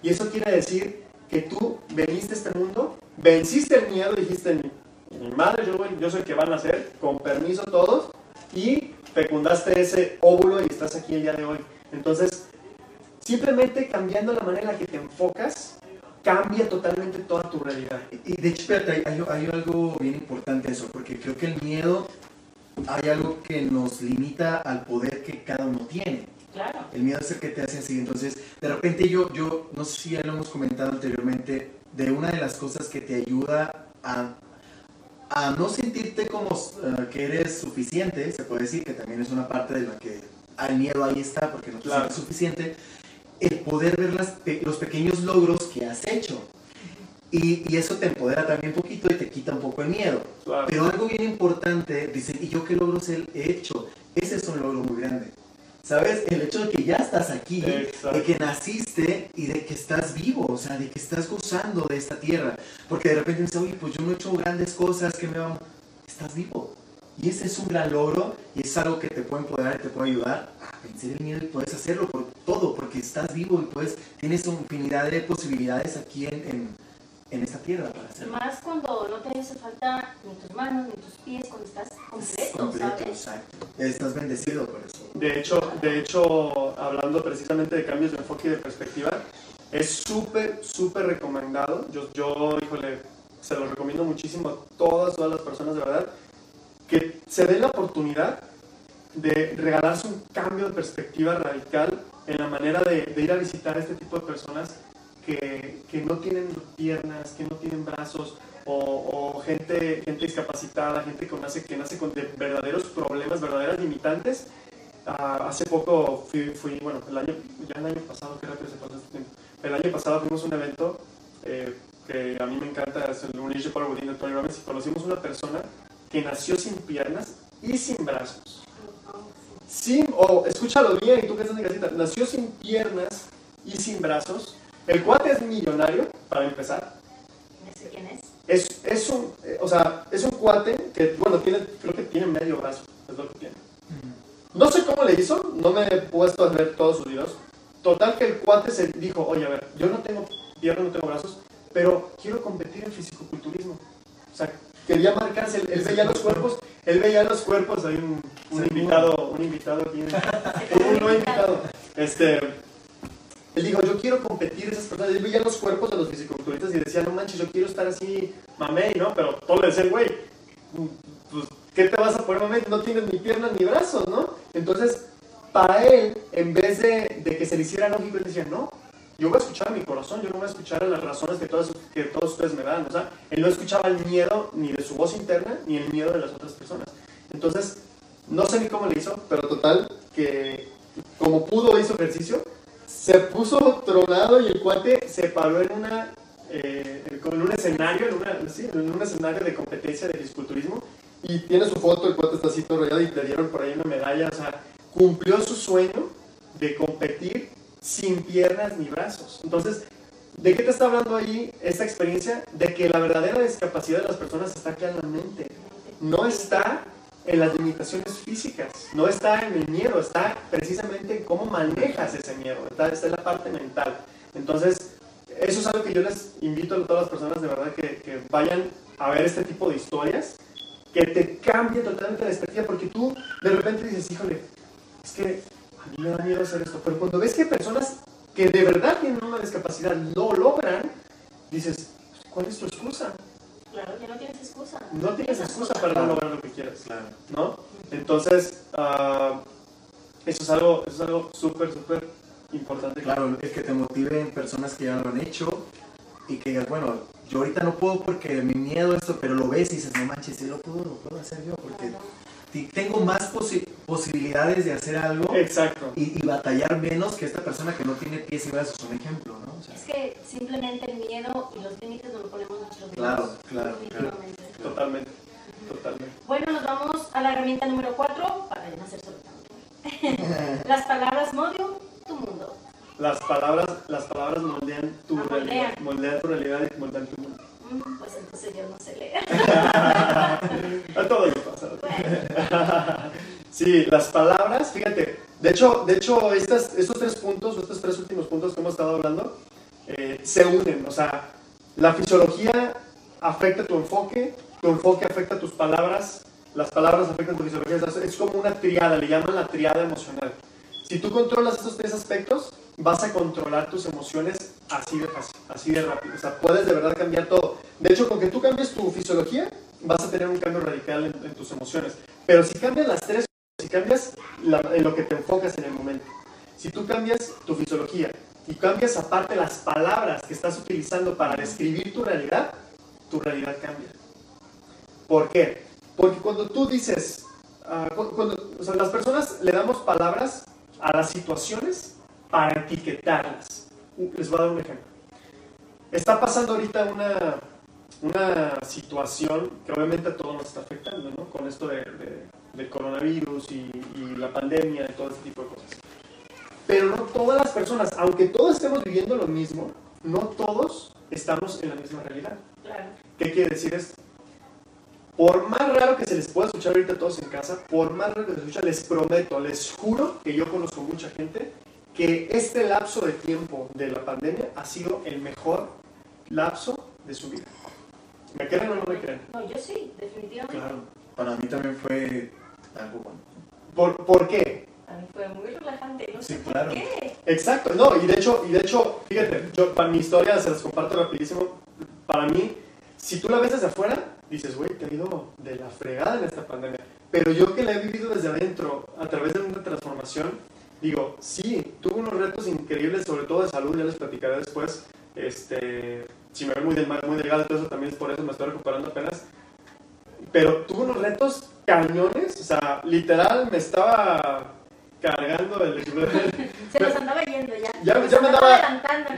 Y eso quiere decir que tú veniste a este mundo, venciste el miedo, dijiste, mi, madre, yo, yo soy el que van a nacer, con permiso todos, y fecundaste ese óvulo y estás aquí el día de hoy. Entonces, simplemente cambiando la manera en la que te enfocas, cambia totalmente toda tu realidad. Y de hecho, espérate, hay- hay algo bien importante eso, porque creo que el miedo, hay algo que nos limita al poder que cada uno tiene. Claro. El miedo es el que te hace así. Entonces, de repente yo, yo no sé si ya lo hemos comentado anteriormente, de una de las cosas que te ayuda a, a no sentirte como eh, que eres suficiente, se puede decir que también es una parte de la que el miedo ahí está, porque no te Claro. sientes suficiente, el poder ver las pe- los pequeños logros que has hecho. Y, y eso te empodera también un poquito y te quita un poco el miedo. Claro. Pero algo bien importante, dicen, ¿y yo qué logros he he hecho? Ese es un logro muy grande. ¿Sabes? El hecho de que ya estás aquí, Exacto. de que naciste y de que estás vivo, o sea, de que estás gozando de esta tierra. Porque de repente dices, oye, pues yo no he hecho grandes cosas, que me van... Estás vivo. Y ese es un gran logro y es algo que te puede empoderar y te puede ayudar a vencer el miedo y puedes hacerlo por todo, porque estás vivo y puedes, tienes una infinidad de posibilidades aquí en, en, en esta tierra para hacerlo. Más cuando no te hace falta ni tus manos ni tus pies, cuando estás completo, Completo, ¿sabes? exacto. Estás bendecido por eso. De hecho, de hecho, hablando precisamente de cambios de enfoque y de perspectiva, es súper, súper recomendado. Yo, yo, híjole, se lo recomiendo muchísimo a todas, todas las personas, de verdad, que se den la oportunidad de regalarse un cambio de perspectiva radical en la manera de, de ir a visitar a este tipo de personas que, que no tienen piernas, que no tienen brazos, o, o gente, gente discapacitada, gente que nace, que nace con de verdaderos problemas, verdaderas limitantes. Ah, hace poco fui, fui, bueno, el año, ya el año pasado, qué rápido se pasó este tiempo. El año pasado fuimos a un evento eh, que a mí me encanta, es el Unleash Power Within de Tony Robbins, y conocimos una persona que nació sin piernas y sin brazos. Sin, o escúchalo bien, tú que estás en casita, nació sin piernas y sin brazos. El cuate es millonario, para empezar. No sé quién es. Es, es un, eh, o sea, es un cuate que, bueno, tiene, creo que tiene medio brazo, es lo que tiene. No sé cómo le hizo, no me he puesto a ver todos sus videos. Total que el cuate se dijo, oye, a ver, yo no tengo piernas, no tengo brazos, pero quiero competir en fisicoculturismo. O sea, quería marcarse, él, él veía los cuerpos, él veía los cuerpos, hay un, invitado, un invitado aquí, un nuevo invitado. Este, él dijo, yo quiero competir esas personas. Él veía los cuerpos de los fisiculturistas y decía, no manches, yo quiero estar así, mamey, ¿no? Pero todo le decía, güey, pues, ¿qué te vas a poner, mamey? No tienes ni piernas ni brazos, ¿no? Entonces, para él, en vez de, de que se le hiciera lógico, él decía, no, yo voy a escuchar mi corazón, yo no voy a escuchar las razones que todos, que todos ustedes me dan. O sea, él no escuchaba el miedo ni de su voz interna, ni el miedo de las otras personas. Entonces, no sé ni cómo le hizo, pero total, que como pudo hizo ejercicio, se puso tronado y el cuate se paró en una eh, en un escenario, en, una, en un escenario de competencia de fisiculturismo y tiene su foto, el cuate está así todo rodeado y le dieron por ahí una medalla, o sea, cumplió su sueño de competir sin piernas ni brazos. Entonces, ¿de qué te está hablando ahí esta experiencia? De que la verdadera discapacidad de las personas está acá en la mente, no está en las limitaciones físicas, no está en el miedo, está precisamente en cómo manejas ese miedo, está, está en la parte mental. Entonces, eso es algo que yo les invito a todas las personas de verdad que, vayan a ver este tipo de historias, que te cambien totalmente la perspectiva, porque tú de repente dices, híjole, es que a mí me da miedo hacer esto, pero cuando ves que personas que de verdad tienen una discapacidad lo logran, dices, ¿cuál es tu excusa? Claro, que no tienes excusa. No tienes excusa para no lograr lo que quieres, claro. ¿no? Entonces, uh, eso es algo, eso es algo súper, súper importante. Claro, es que te motiven personas que ya lo han hecho y que digas, bueno, yo ahorita no puedo porque mi miedo esto, pero lo ves y dices, no manches, sí lo puedo, lo puedo hacer yo porque tengo más posi posibilidades de hacer algo Exacto. Y, y, batallar menos que esta persona que no tiene pies y brazos, un ejemplo, ¿no? O sea, es que simplemente el miedo y los límites nos lo ponemos Claro, claro, claro. Totalmente, totalmente. Bueno, nos vamos a la herramienta número 4 para no hacer solo Las palabras moldean tu mundo. Las palabras, las palabras moldean tu ah, realidad. Moldean tu realidad y moldean tu mundo. Mm, pues entonces yo no sé leer. a todos nos pasa. sí, las palabras, fíjate. De hecho, de hecho estas, estos tres puntos, estos tres últimos puntos que hemos estado hablando, eh, se unen. O sea, la fisiología afecta tu enfoque, tu enfoque afecta tus palabras, las palabras afectan tu fisiología. Es como una triada, le llaman la triada emocional. Si tú controlas estos tres aspectos, vas a controlar tus emociones así de fácil, así de rápido. O sea, puedes de verdad cambiar todo. De hecho, con que tú cambies tu fisiología, vas a tener un cambio radical en, tus emociones. Pero si cambias las tres, si cambias en lo que te enfocas en el momento, si tú cambias tu fisiología y cambias aparte las palabras que estás utilizando para describir tu realidad, tu realidad cambia. ¿Por qué? Porque cuando tú dices, uh, cuando, o sea, las personas le damos palabras a las situaciones para etiquetarlas. Les voy a dar un ejemplo. Está pasando ahorita una, una situación que obviamente a todos nos está afectando, ¿no? Con esto de, del coronavirus y, y, la pandemia y todo ese tipo de cosas. Pero no todas las personas, aunque todos estemos viviendo lo mismo, no todos estamos en la misma realidad. Claro. ¿Qué quiere decir esto? Por más raro que se les pueda escuchar ahorita a todos en casa, por más raro que se escucha, les prometo, les juro que yo conozco mucha gente que este lapso de tiempo de la pandemia ha sido el mejor lapso de su vida. ¿Me creen o no me creen? No, yo sí, definitivamente. Claro, para mí también fue algo bueno. ¿Por, ¿por qué? A mí fue muy relajante, no sé sí, claro. por qué. Exacto, no, y de hecho, y de hecho, fíjate, yo para mi historia se las comparto rapidísimo. Para mí, si tú la ves desde afuera, dices, güey, te ha ido de la fregada en esta pandemia. Pero yo que la he vivido desde adentro, a través de una transformación, digo, sí, tuve unos retos increíbles, sobre todo de salud, ya les platicaré después. Este, si me veo muy, muy delgado, todo eso también es por eso, me estoy recuperando apenas. Pero tuve unos retos cañones, o sea, literal me estaba cargando el... Se nos andaba yendo ya. Ya, ya me andaba,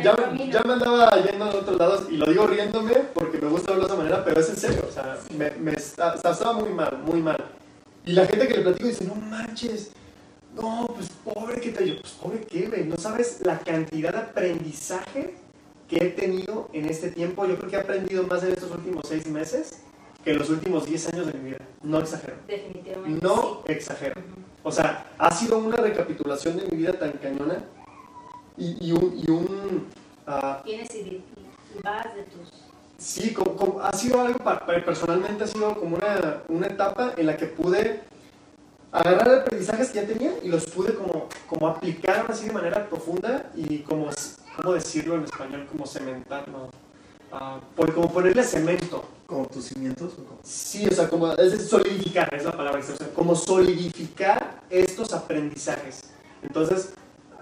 ya, ya, me andaba yendo a otros lados y lo digo riéndome porque me gusta verlo de esa manera, pero es en serio, o sea, me, me estaba muy mal, muy mal. Y la gente que le platico dice, no manches, no, pues pobre que te yo, pues pobre que, güey, no sabes la cantidad de aprendizaje que he tenido en este tiempo. Yo creo que he aprendido más en estos últimos seis meses que en los últimos diez años de mi vida. No exagero. Definitivamente. No exagero. O sea, ha sido una recapitulación de mi vida tan cañona y, y un... Y un uh, Tienes y, vas de tus... Sí, como, como, ha sido algo, para, personalmente ha sido como una, una etapa en la que pude agarrar aprendizajes que ya tenía y los pude como, como aplicar así de manera profunda y como, ¿cómo decirlo en español? Como cementar, ¿no? Uh, por, como ponerle cemento. ¿Como tus cimientos? Sí, o sea, como es solidificar, es la palabra que se usa, como solidificar estos aprendizajes. Entonces,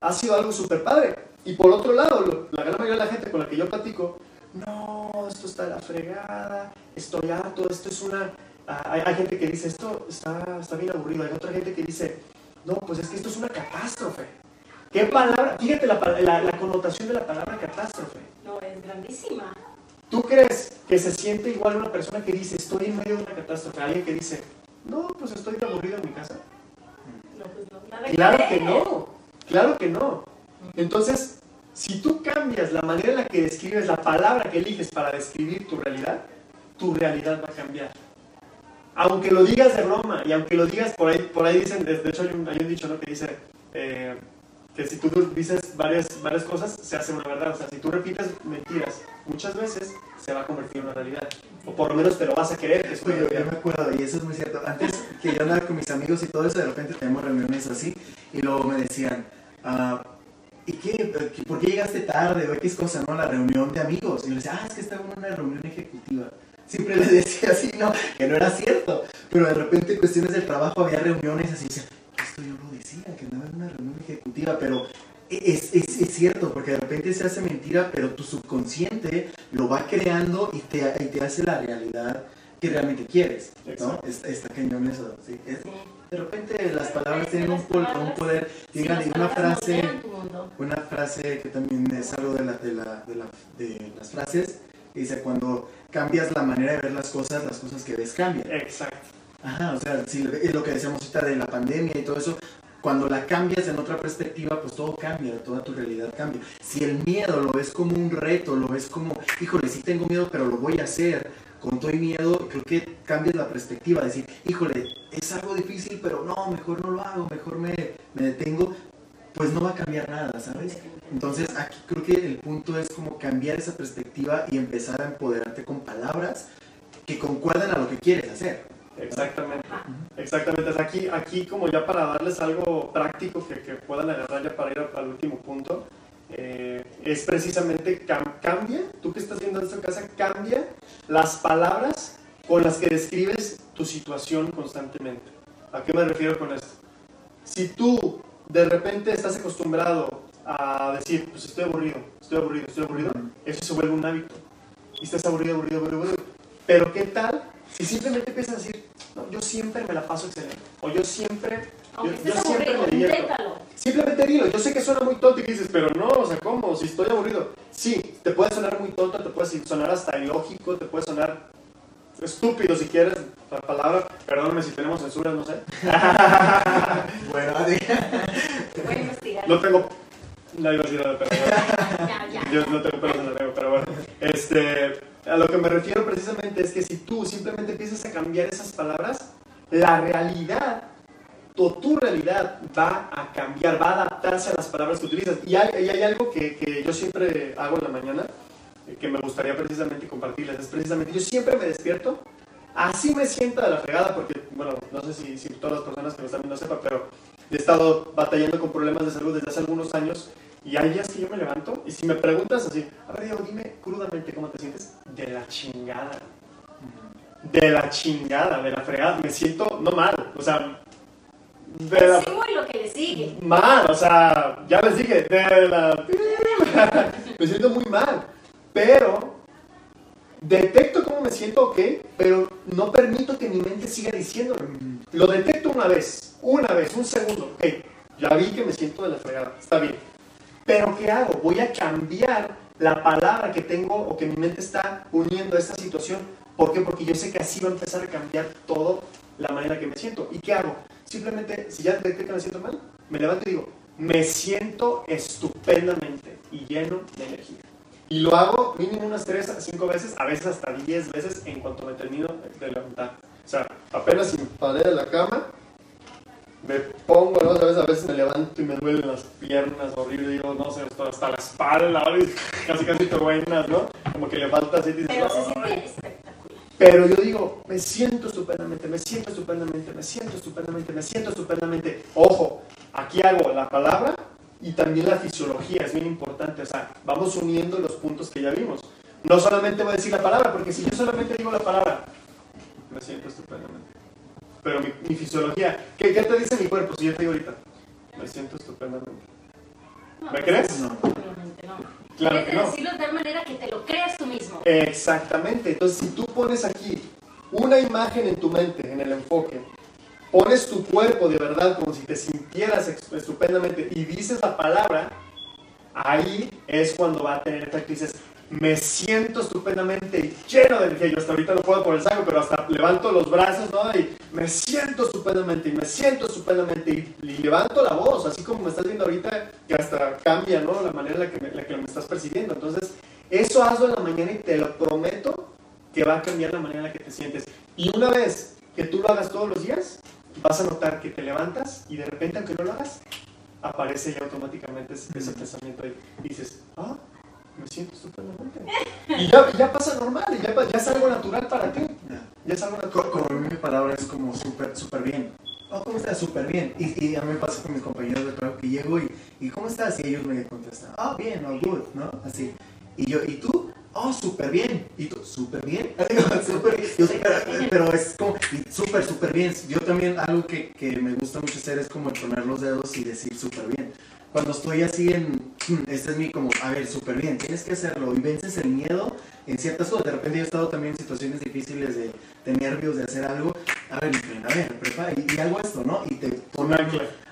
ha sido algo súper padre. Y por otro lado, lo- la gran mayoría de la gente con la que yo platico, no, esto está de la fregada, estoy harto, esto es una... ah, Hay, hay gente que dice, esto está, está bien aburrido. Hay otra gente que dice, no, pues es que esto es una catástrofe. ¿Qué palabra? Fíjate la, la- la connotación de la palabra catástrofe. No, es grandísima. ¿Tú crees que se siente igual una persona que dice, estoy en medio de una catástrofe? Alguien que dice, no, pues estoy aburrido en mi casa. No, pues no, nada Claro que no, claro que no. Entonces, si tú cambias la manera en la que describes la palabra que eliges para describir tu realidad, tu realidad va a cambiar. Aunque lo digas de broma y aunque lo digas por ahí, por ahí dicen, de de hecho hay un, hay un dicho ¿no? que dice eh, que si tú dices varias, varias cosas, se hace una verdad. O sea, si tú repites mentiras muchas veces, se va a convertir en una realidad. O por lo menos te lo vas a creer que es Oye, yo me acuerdo, y eso es muy cierto. Antes que yo andaba con mis amigos y todo eso, de repente tenemos reuniones así, y luego me decían, ah, ¿y qué? ¿Qué- ¿Por qué llegaste tarde? O X cosa, ¿no? La reunión de amigos. Y yo decía, ah, es que estaba en una reunión ejecutiva. Siempre les decía así, ¿no? Que no era cierto. Pero de repente, en cuestiones del trabajo, había reuniones así, y decía, esto que andaba en una reunión ejecutiva, pero es, es, es cierto, porque de repente se hace mentira, pero tu subconsciente lo va creando y te, y te hace la realidad que realmente quieres, ¿no? Exacto. Está, cañón eso, sí. Es- Sí. de repente las palabras Es tienen un, palabras- un poder, Sí, tienen las una frase, una frase que también es algo de, la, de, la, de, la, de las frases, que dice, cuando cambias la manera de ver las cosas, las cosas que ves cambian. Exacto. Ajá, o sea, si es lo que decíamos ahorita de la pandemia y todo eso, cuando la cambias en otra perspectiva, pues todo cambia, toda tu realidad cambia. Si el miedo lo ves como un reto, lo ves como, híjole, sí tengo miedo, pero lo voy a hacer, con todo y miedo, creo que cambias la perspectiva, decir, híjole, es algo difícil, pero no, mejor no lo hago, mejor me, me detengo, pues no va a cambiar nada, ¿sabes? Entonces aquí creo que el punto es como cambiar esa perspectiva y empezar a empoderarte con palabras que concuerden a lo que quieres hacer. Exactamente. Exactamente, aquí, aquí como ya para darles algo práctico que, que puedan agarrar ya para ir al último punto, eh, es precisamente cam- cambia, tú que estás viendo esto en casa, cambia las palabras con las que describes tu situación constantemente. ¿A qué me refiero con esto? Si tú de repente estás acostumbrado a decir, pues estoy aburrido, estoy aburrido, estoy aburrido, eso se vuelve un hábito. Y estás aburrido, aburrido, aburrido, aburrido. Pero ¿qué tal si simplemente empiezas a decir, no, yo siempre me la paso excelente, o yo siempre, yo, Aunque yo estés siempre aburrido, me divierto. inténtalo. Simplemente dilo, yo sé que suena muy tonto y que dices, pero no, o sea, ¿cómo? Si estoy aburrido. Sí, te puede sonar muy tonto, te puede sonar hasta ilógico, te puede sonar estúpido si quieres, la palabra, perdóname si tenemos censura, no sé. Bueno, Voy a investigar. No tengo, no iba a decir nada, pero bueno. Ya, ya. Yo no tengo pelos en la lengua, pero bueno. Este, a lo que me refiero precisamente es que si tú simplemente empiezas a cambiar esas palabras, la realidad, tu, tu realidad va a cambiar, va a adaptarse a las palabras que utilizas. Y hay, y hay algo que, que yo siempre hago en la mañana, eh, que me gustaría precisamente compartirles. Es precisamente, yo siempre me despierto, así me siento de la fregada, porque, bueno, no sé si, si todas las personas que me están viendo sepan, pero he estado batallando con problemas de salud desde hace algunos años. Y hay días que yo me levanto y si me preguntas así, a ver, Diego, dime crudamente cómo te sientes. De la chingada. De la chingada, de la fregada. Me siento, no mal, o sea, de la Sigo lo que le sigue. mal, o sea, ya les dije, de la... me siento muy mal, pero detecto cómo me siento, ok, pero no permito que mi mente siga diciéndolo. Lo detecto una vez, una vez, un segundo, ok, ya vi que me siento de la fregada, está bien. Pero ¿qué hago? Voy a cambiar la palabra que tengo o que mi mente está uniendo a esta situación. ¿Por qué? Porque yo sé que así va a empezar a cambiar todo la manera que me siento. ¿Y qué hago? Simplemente, si ya detecto que me siento mal, me levanto y digo, me siento estupendamente y lleno de energía. Y lo hago mínimo unas 3 a 5 veces, a veces hasta 10 veces en cuanto me termino de levantar. O sea, apenas me paré de la cama, me pongo, ¿no? ¿Sabes? A veces me levanto y me duelen las piernas horrible, digo, no sé, esto hasta la espalda, casi casi te buenas, ¿no? Como que le falta así, dices, Pero se "Ay". siente espectacular. Pero yo digo, me siento estupendamente, me siento estupendamente, me siento estupendamente, me siento estupendamente. Ojo, aquí hago la palabra y también la fisiología, es bien importante. O sea, vamos uniendo los puntos que ya vimos. No solamente voy a decir la palabra, porque si yo solamente digo la palabra, me siento estupendamente. Pero mi, mi fisiología, ¿qué, ¿qué te dice mi cuerpo si yo te digo ahorita? Me siento estupendamente. No, ¿Me crees? No. Obviamente no. Claro que no. decirlo de tal manera que te lo creas tú mismo. Exactamente. Entonces, si tú pones aquí una imagen en tu mente, en el enfoque, pones tu cuerpo de verdad como si te sintieras estupendamente y dices la palabra, ahí es cuando va a tener efecto y dices, me siento estupendamente lleno de energía. Yo hasta ahorita no puedo por el saco, pero hasta levanto los brazos, ¿no? Y me siento estupendamente, y me siento estupendamente, y, y levanto la voz, así como me estás viendo ahorita, que hasta cambia, ¿no? La manera en la que me, la que me estás percibiendo. Entonces, eso hazlo en la mañana y te lo prometo que va a cambiar la manera en la que te sientes. Y una vez que tú lo hagas todos los días, vas a notar que te levantas y de repente, aunque no lo hagas, aparece ya automáticamente ese, ese pensamiento ahí. Y dices, ah, me siento estupendamente. Y ya, ya pasa normal, ya, ya es algo natural para ti. Ya es algo natural. Co- Como mi palabra es como súper, súper bien. Oh, ¿cómo estás? Súper bien. Y, y a mí me pasa con mis compañeros de trabajo que llego y, y ¿cómo estás? Y ellos me contestan, oh, bien, oh, good, ¿no? Así. Y yo, ¿y tú? Oh, súper bien. ¿Y tú? ¿Súper bien? Bien. Yo, pero, pero es como, súper, súper bien. Yo también, algo que, que me gusta mucho hacer es como poner los dedos y decir súper bien. Cuando estoy así en, este es mi como, a ver, súper bien, tienes que hacerlo y vences el miedo en ciertas cosas. De repente yo he estado también en situaciones difíciles de, de nervios, de hacer algo. A ver, a ver, prepara y, y hago esto, ¿no? Y te pone,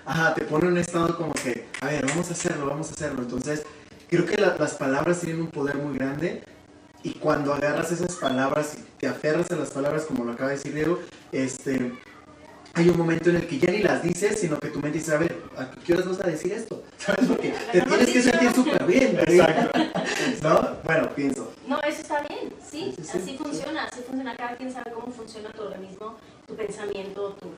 ajá, te pone en un estado como que, a ver, vamos a hacerlo, vamos a hacerlo. Entonces, creo que la- las palabras tienen un poder muy grande y cuando agarras esas palabras y te aferras a las palabras, como lo acaba de decir Diego, este, hay un momento en el que ya ni las dices, sino que tu mente dice, a ver, ¿a qué horas vas a decir esto? ¿Sabes? Porque te tienes que sentir súper bien, Exacto. ¿no? Bueno, pienso. No, eso está bien, sí, Sí, sí, así sí. funciona, así funciona. Cada quien sabe cómo funciona tu organismo, tu pensamiento, tu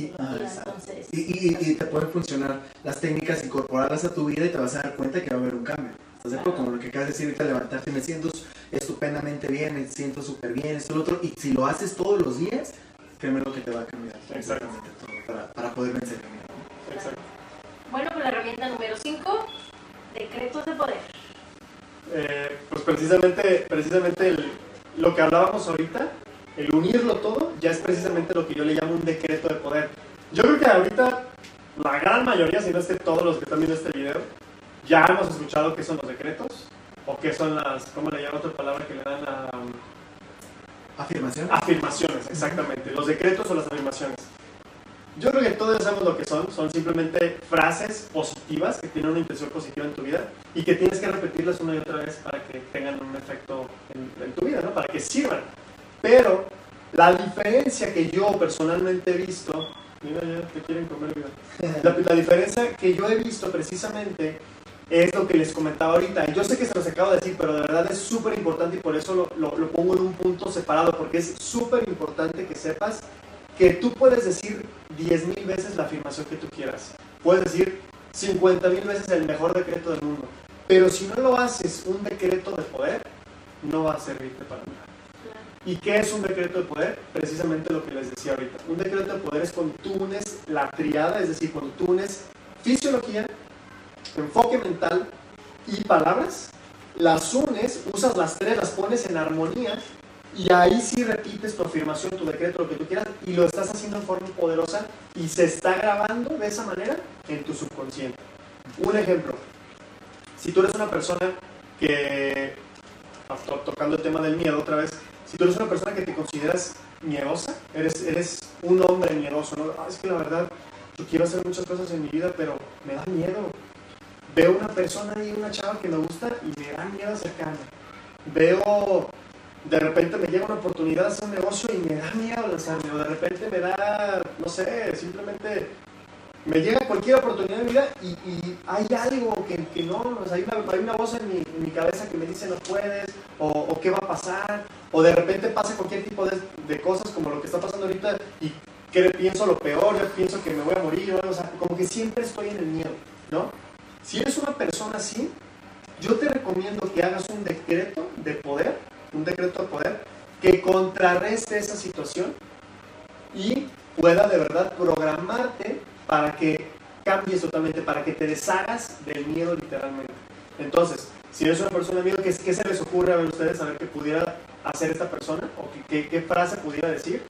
Y, ah, entonces. Y, y- y te pueden funcionar las técnicas, incorporarlas a tu vida y te vas a dar cuenta que va a haber un cambio. ¿Estás de acuerdo? Como lo que acabas de decir ahorita, levantarte, me siento estupendamente bien, me siento súper bien, esto, lo otro. Y si lo haces todos los días, créeme lo que te va a cambiar. Exacto. para, para poder vencer el miedo. Exacto. Bueno, pues la herramienta número 5, decretos de poder. Eh, pues precisamente, precisamente el- lo que hablábamos ahorita, el unirlo todo, ya es precisamente lo que yo le llamo un decreto de poder. Yo creo que ahorita la gran mayoría, si no es que todos los que están viendo este video, ya hemos escuchado qué son los decretos, o qué son las, ¿cómo le llaman otra palabra que le dan a ¿Afirmación? afirmaciones? Exactamente, los decretos o las afirmaciones. Yo creo que todos sabemos lo que son, son simplemente frases positivas que tienen una intención positiva en tu vida y que tienes que repetirlas una y otra vez para que tengan un efecto en, en tu vida, ¿no? Para que sirvan. Pero la diferencia que yo personalmente he visto, mira ya te quieren comer vida. La, la diferencia que yo he visto precisamente es lo que les comentaba ahorita. Yo sé que se los acabo de decir, pero de verdad es súper importante y por eso lo, lo- lo pongo en un punto separado, porque es súper importante que sepas que tú puedes decir 10.000 veces la afirmación que tú quieras. Puedes decir 50.000 veces el mejor decreto del mundo. Pero si no lo haces un decreto de poder, no va a servirte para nada. ¿Y qué es un decreto de poder? Precisamente lo que les decía ahorita. Un decreto de poder es cuando tú unes la triada, es decir, cuando tú unes fisiología, enfoque mental y palabras, las unes, usas las tres, las pones en armonía y ahí sí repites tu afirmación, tu decreto, lo que tú quieras y lo estás haciendo en forma poderosa y se está grabando de esa manera en tu subconsciente. Un ejemplo, si tú eres una persona que, to- tocando el tema del miedo otra vez, si tú eres una persona que te consideras miedosa, eres, eres un hombre miedoso, ¿no? "Ah, es que la verdad, yo quiero hacer muchas cosas en mi vida, pero me da miedo. Veo una persona y una chava que me gusta y me da miedo acercarme. Veo, de repente me llega una oportunidad de hacer un negocio y me da miedo lanzarme. O de repente me da, no sé, simplemente me llega cualquier oportunidad mi vida y, y hay algo que, que no, o sea, hay, una, hay una voz en mi, en mi cabeza que me dice no puedes, o, o qué va a pasar, o de repente pasa cualquier tipo de, de cosas como lo que está pasando ahorita y que pienso lo peor, yo pienso que me voy a morir, o, algo, o sea, como que siempre estoy en el miedo, ¿no? Si eres una persona así, yo te recomiendo que hagas un decreto de poder, un decreto de poder, que contrarreste esa situación y pueda de verdad programarte para que cambies totalmente, para que te deshagas del miedo literalmente. Entonces, si eres una persona de miedo, ¿qué, qué se les ocurre a ver ustedes a ver qué pudiera hacer esta persona? ¿O qué, frase pudiera decir?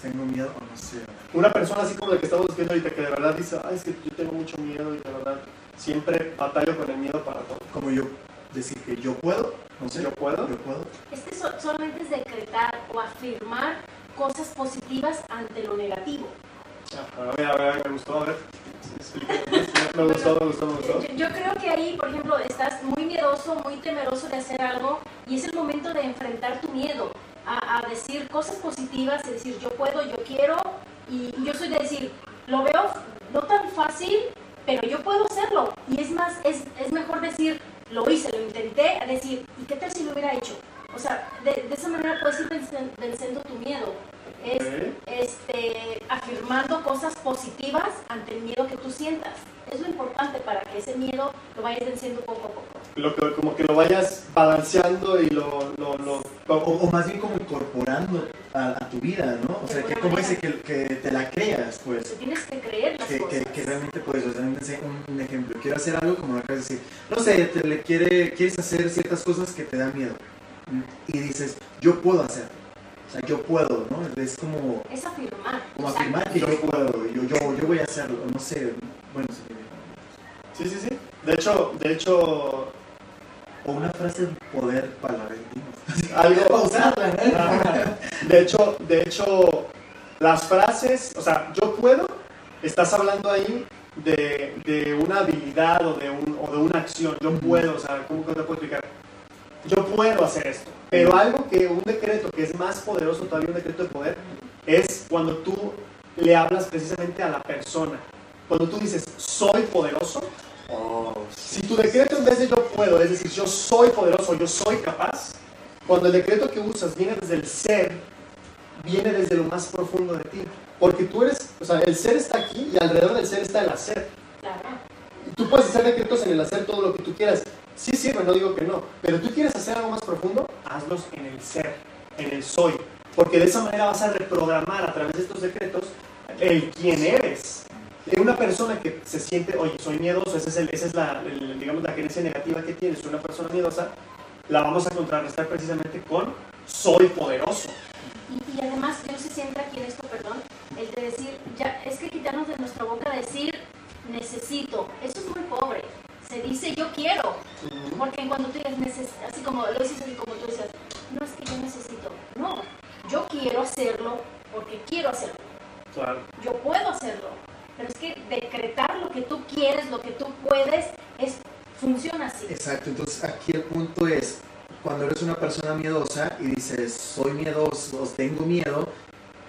Tengo miedo no sé. Una persona así como la que estamos viendo ahorita, que de verdad dice, Ay, es que yo tengo mucho miedo y de verdad siempre batallo con el miedo para todo. Como yo decir que yo puedo, no sé, Yo puedo. yo puedo. Este so- solamente es decretar o afirmar cosas positivas ante lo negativo. Ajá, A ver, a ver, me gustó, a ver. Me gustó, me gustó, me gustó. Yo, yo creo que ahí, por ejemplo, estás muy miedoso, muy temeroso de hacer algo y es el momento de enfrentar tu miedo, a, a decir cosas positivas, de decir yo puedo, yo quiero y yo soy de decir, lo veo no tan fácil, pero yo puedo hacerlo. Y es más, es, es mejor decir, lo hice, lo intenté, a decir, ¿y qué tal si lo hubiera hecho? O sea, de, de esa manera puedes ir venciendo tu miedo. Es, este, afirmando cosas positivas ante el miedo que tú sientas. Es lo importante para que ese miedo lo vayas venciendo poco a poco. Lo que, como que lo vayas balanceando y lo... lo, lo O, o más bien como incorporando a, a tu vida, ¿no? O sea, que como dice, que, que te la creas, Te pues. tienes que creer las Que, cosas. que, que realmente puedes, o sea, un, un ejemplo. Quiero hacer algo como lo acabas de decir. No sé, te le quiere, quieres hacer ciertas cosas que te dan miedo. Y dices, yo puedo hacerlo. O sea, yo puedo, ¿no? Es como, Es afirmar. como afirmar que yo puedo, yo, yo, yo voy a hacerlo. No sé, bueno, sí. Sí, sí, sí. De hecho, de hecho, O una frase de poder para la vendimos. algo... Ajá. De hecho, de hecho, las frases, o sea, yo puedo, estás hablando ahí de, de una habilidad o de, un, o de una acción. Yo puedo, o sea, ¿cómo que te puedo explicar? Yo puedo hacer esto. Pero algo que un decreto que es más poderoso todavía, un decreto de poder, es cuando tú le hablas precisamente a la persona. Cuando tú dices, soy poderoso, Oh, si tu decreto en vez de yo puedo, es decir, yo soy poderoso, yo soy capaz, cuando el decreto que usas viene desde el ser, viene desde lo más profundo de ti. Porque tú eres, o sea, el ser está aquí y alrededor del ser está el hacer. Claro. Y tú puedes hacer decretos en el hacer todo lo que tú quieras. Sí sirve, no digo que no. Pero tú quieres hacer algo más profundo, hazlos en el ser, en el soy. Porque de esa manera vas a reprogramar a través de estos decretos el quién eres. Una persona que se siente, oye, soy miedoso, esa es, el- esa es la, el- digamos, la creencia negativa que tienes, soy una persona miedosa, la vamos a contrarrestar precisamente con soy poderoso. Y, y además, yo no sé si entra aquí en esto, perdón, el de decir, ya, es que quitarnos de nuestra boca decir necesito. Eso es muy pobre. Se dice yo quiero. Porque cuando tú dices, así como lo dices así como tú dices, no es que yo necesito. No, yo quiero hacerlo porque quiero hacerlo. Claro. Yo puedo hacerlo. Pero es que decretar lo que tú quieres, lo que tú puedes, es, funciona así. Exacto, entonces aquí el punto es, cuando eres una persona miedosa y dices, soy miedoso, o tengo miedo,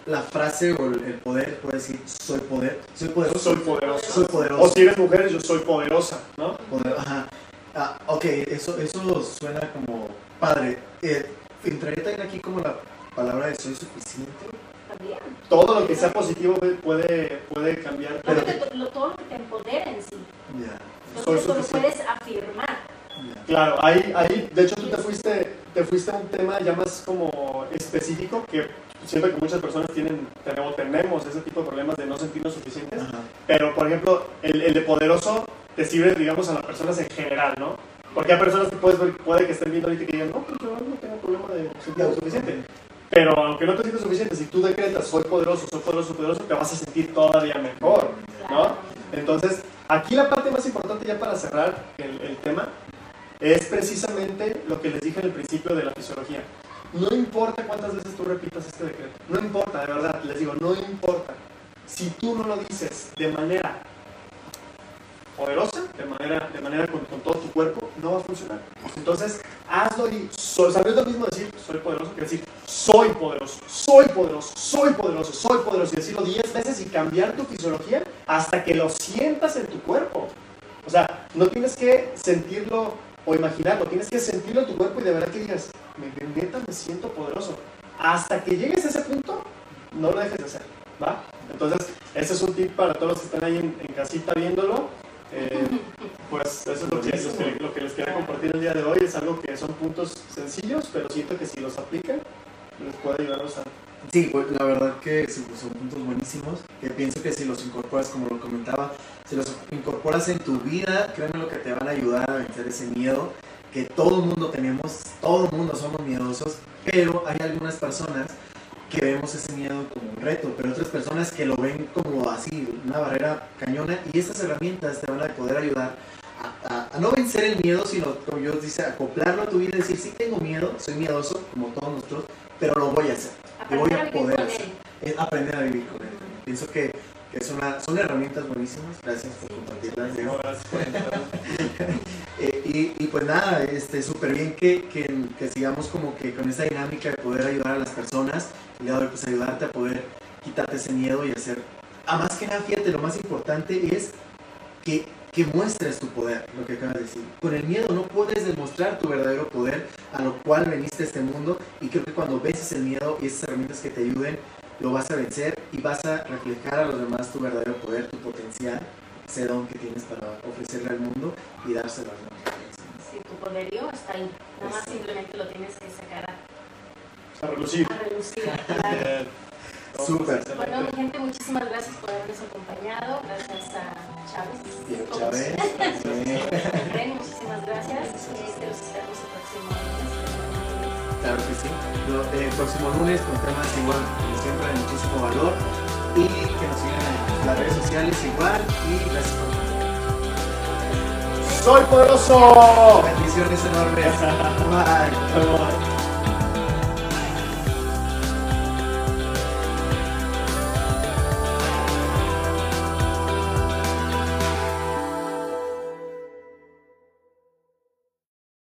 la frase o el poder puede decir, soy poder, soy poderoso, Soy poderoso. soy O si eres mujer, yo soy poderosa, ¿no? Poder- ajá. Ah, ok, eso, eso suena como padre. Eh, ¿Entraría también aquí como la palabra de soy suficiente? Todo lo que sea positivo puede, puede cambiar. Todo Pero- lo, que, lo- todo lo que te empodera en sí. Ya, Todo eso lo puedes afirmar. ya. Claro, ahí, ahí, de hecho tú te fuiste, te fuiste a un tema ya más como específico que siento que muchas personas tienen, tenemos, tenemos ese tipo de problemas de no sentirnos suficientes. Ajá. Pero, por ejemplo, el, el de poderoso te sirve, digamos, a las personas en general, ¿no? Porque hay personas que puedes ver, puede que estén viendo ahorita y que digan, no, pues yo no tengo problema de sentirme suficiente. Pero aunque no te sientas suficiente, si tú decretas, soy poderoso, soy poderoso, poderoso, te vas a sentir todavía mejor, ¿no? Entonces, aquí la parte más importante ya para cerrar el tema es precisamente lo que les dije en el principio de la fisiología. No importa cuántas veces tú repitas este decreto, no importa, de verdad, les digo, no importa. Si tú no lo dices de manera poderosa, de manera, de manera con, con todo tu cuerpo, no va a funcionar. Entonces, hazlo y soy, ¿sabes lo mismo decir soy poderoso que decir soy poderoso, soy poderoso, soy poderoso, soy poderoso y decirlo 10 veces y cambiar tu fisiología hasta que lo sientas en tu cuerpo. O sea, no tienes que sentirlo o imaginarlo, tienes que sentirlo en tu cuerpo y de verdad que digas, me, neta me siento poderoso. Hasta que llegues a ese punto, no lo dejes de hacer, ¿va? Entonces, ese es un tip para todos los que están ahí en, en casita viéndolo. Eh, pues eso es lo que, les quería compartir el día de hoy. Es algo que son puntos sencillos, pero siento que si los aplican, les puede ayudarlos a... Sí, la verdad que pues, son puntos buenísimos, que pienso que si los incorporas, como lo comentaba, si los incorporas en tu vida, créeme lo que te van a ayudar a vencer ese miedo, que todo el mundo tenemos, todo el mundo somos miedosos, pero hay algunas personas que vemos ese miedo como un reto, pero otras personas que lo ven como así, una barrera cañona, y estas herramientas te van a poder ayudar a, a no vencer el miedo, sino, como Dios dice, acoplarlo a tu vida y decir, sí tengo miedo, soy miedoso, como todos nosotros, pero lo voy a hacer. Lo voy a poder hacer. Es aprender a vivir con él. Pienso que, que es una, son herramientas buenísimas. Gracias por compartirlas. No. Eh, y, y pues nada, este, súper bien que, que, que sigamos como que con esa dinámica de poder ayudar a las personas, y de hoy pues ayudarte a poder quitarte ese miedo y hacer, a más que nada, fíjate, lo más importante es que, que muestres tu poder, lo que acabas de decir. Con el miedo no puedes demostrar tu verdadero poder a lo cual veniste a este mundo y creo que cuando vences el miedo y esas herramientas que te ayuden, lo vas a vencer y vas a reflejar a los demás tu verdadero poder, tu potencial, ese don que tienes para ofrecerle al mundo y dárselo a los demás. Sí, tu poderío está ahí. Nada más simplemente lo tienes que sacar a, A relucir. a relucir. claro. Eh, Súper. Bueno, mi gente, muchísimas gracias por habernos acompañado. Gracias a Chávez. Diego Como Chávez. Ren, muchísimas gracias. Este, los esperamos el próximo lunes. Claro que sí. Lo- El próximo lunes con temas igual, como siempre, de muchísimo valor. Y que nos sigan en las redes sociales igual. Y gracias por ¡Soy poderoso! Bendiciones enormes. Bye. Luego.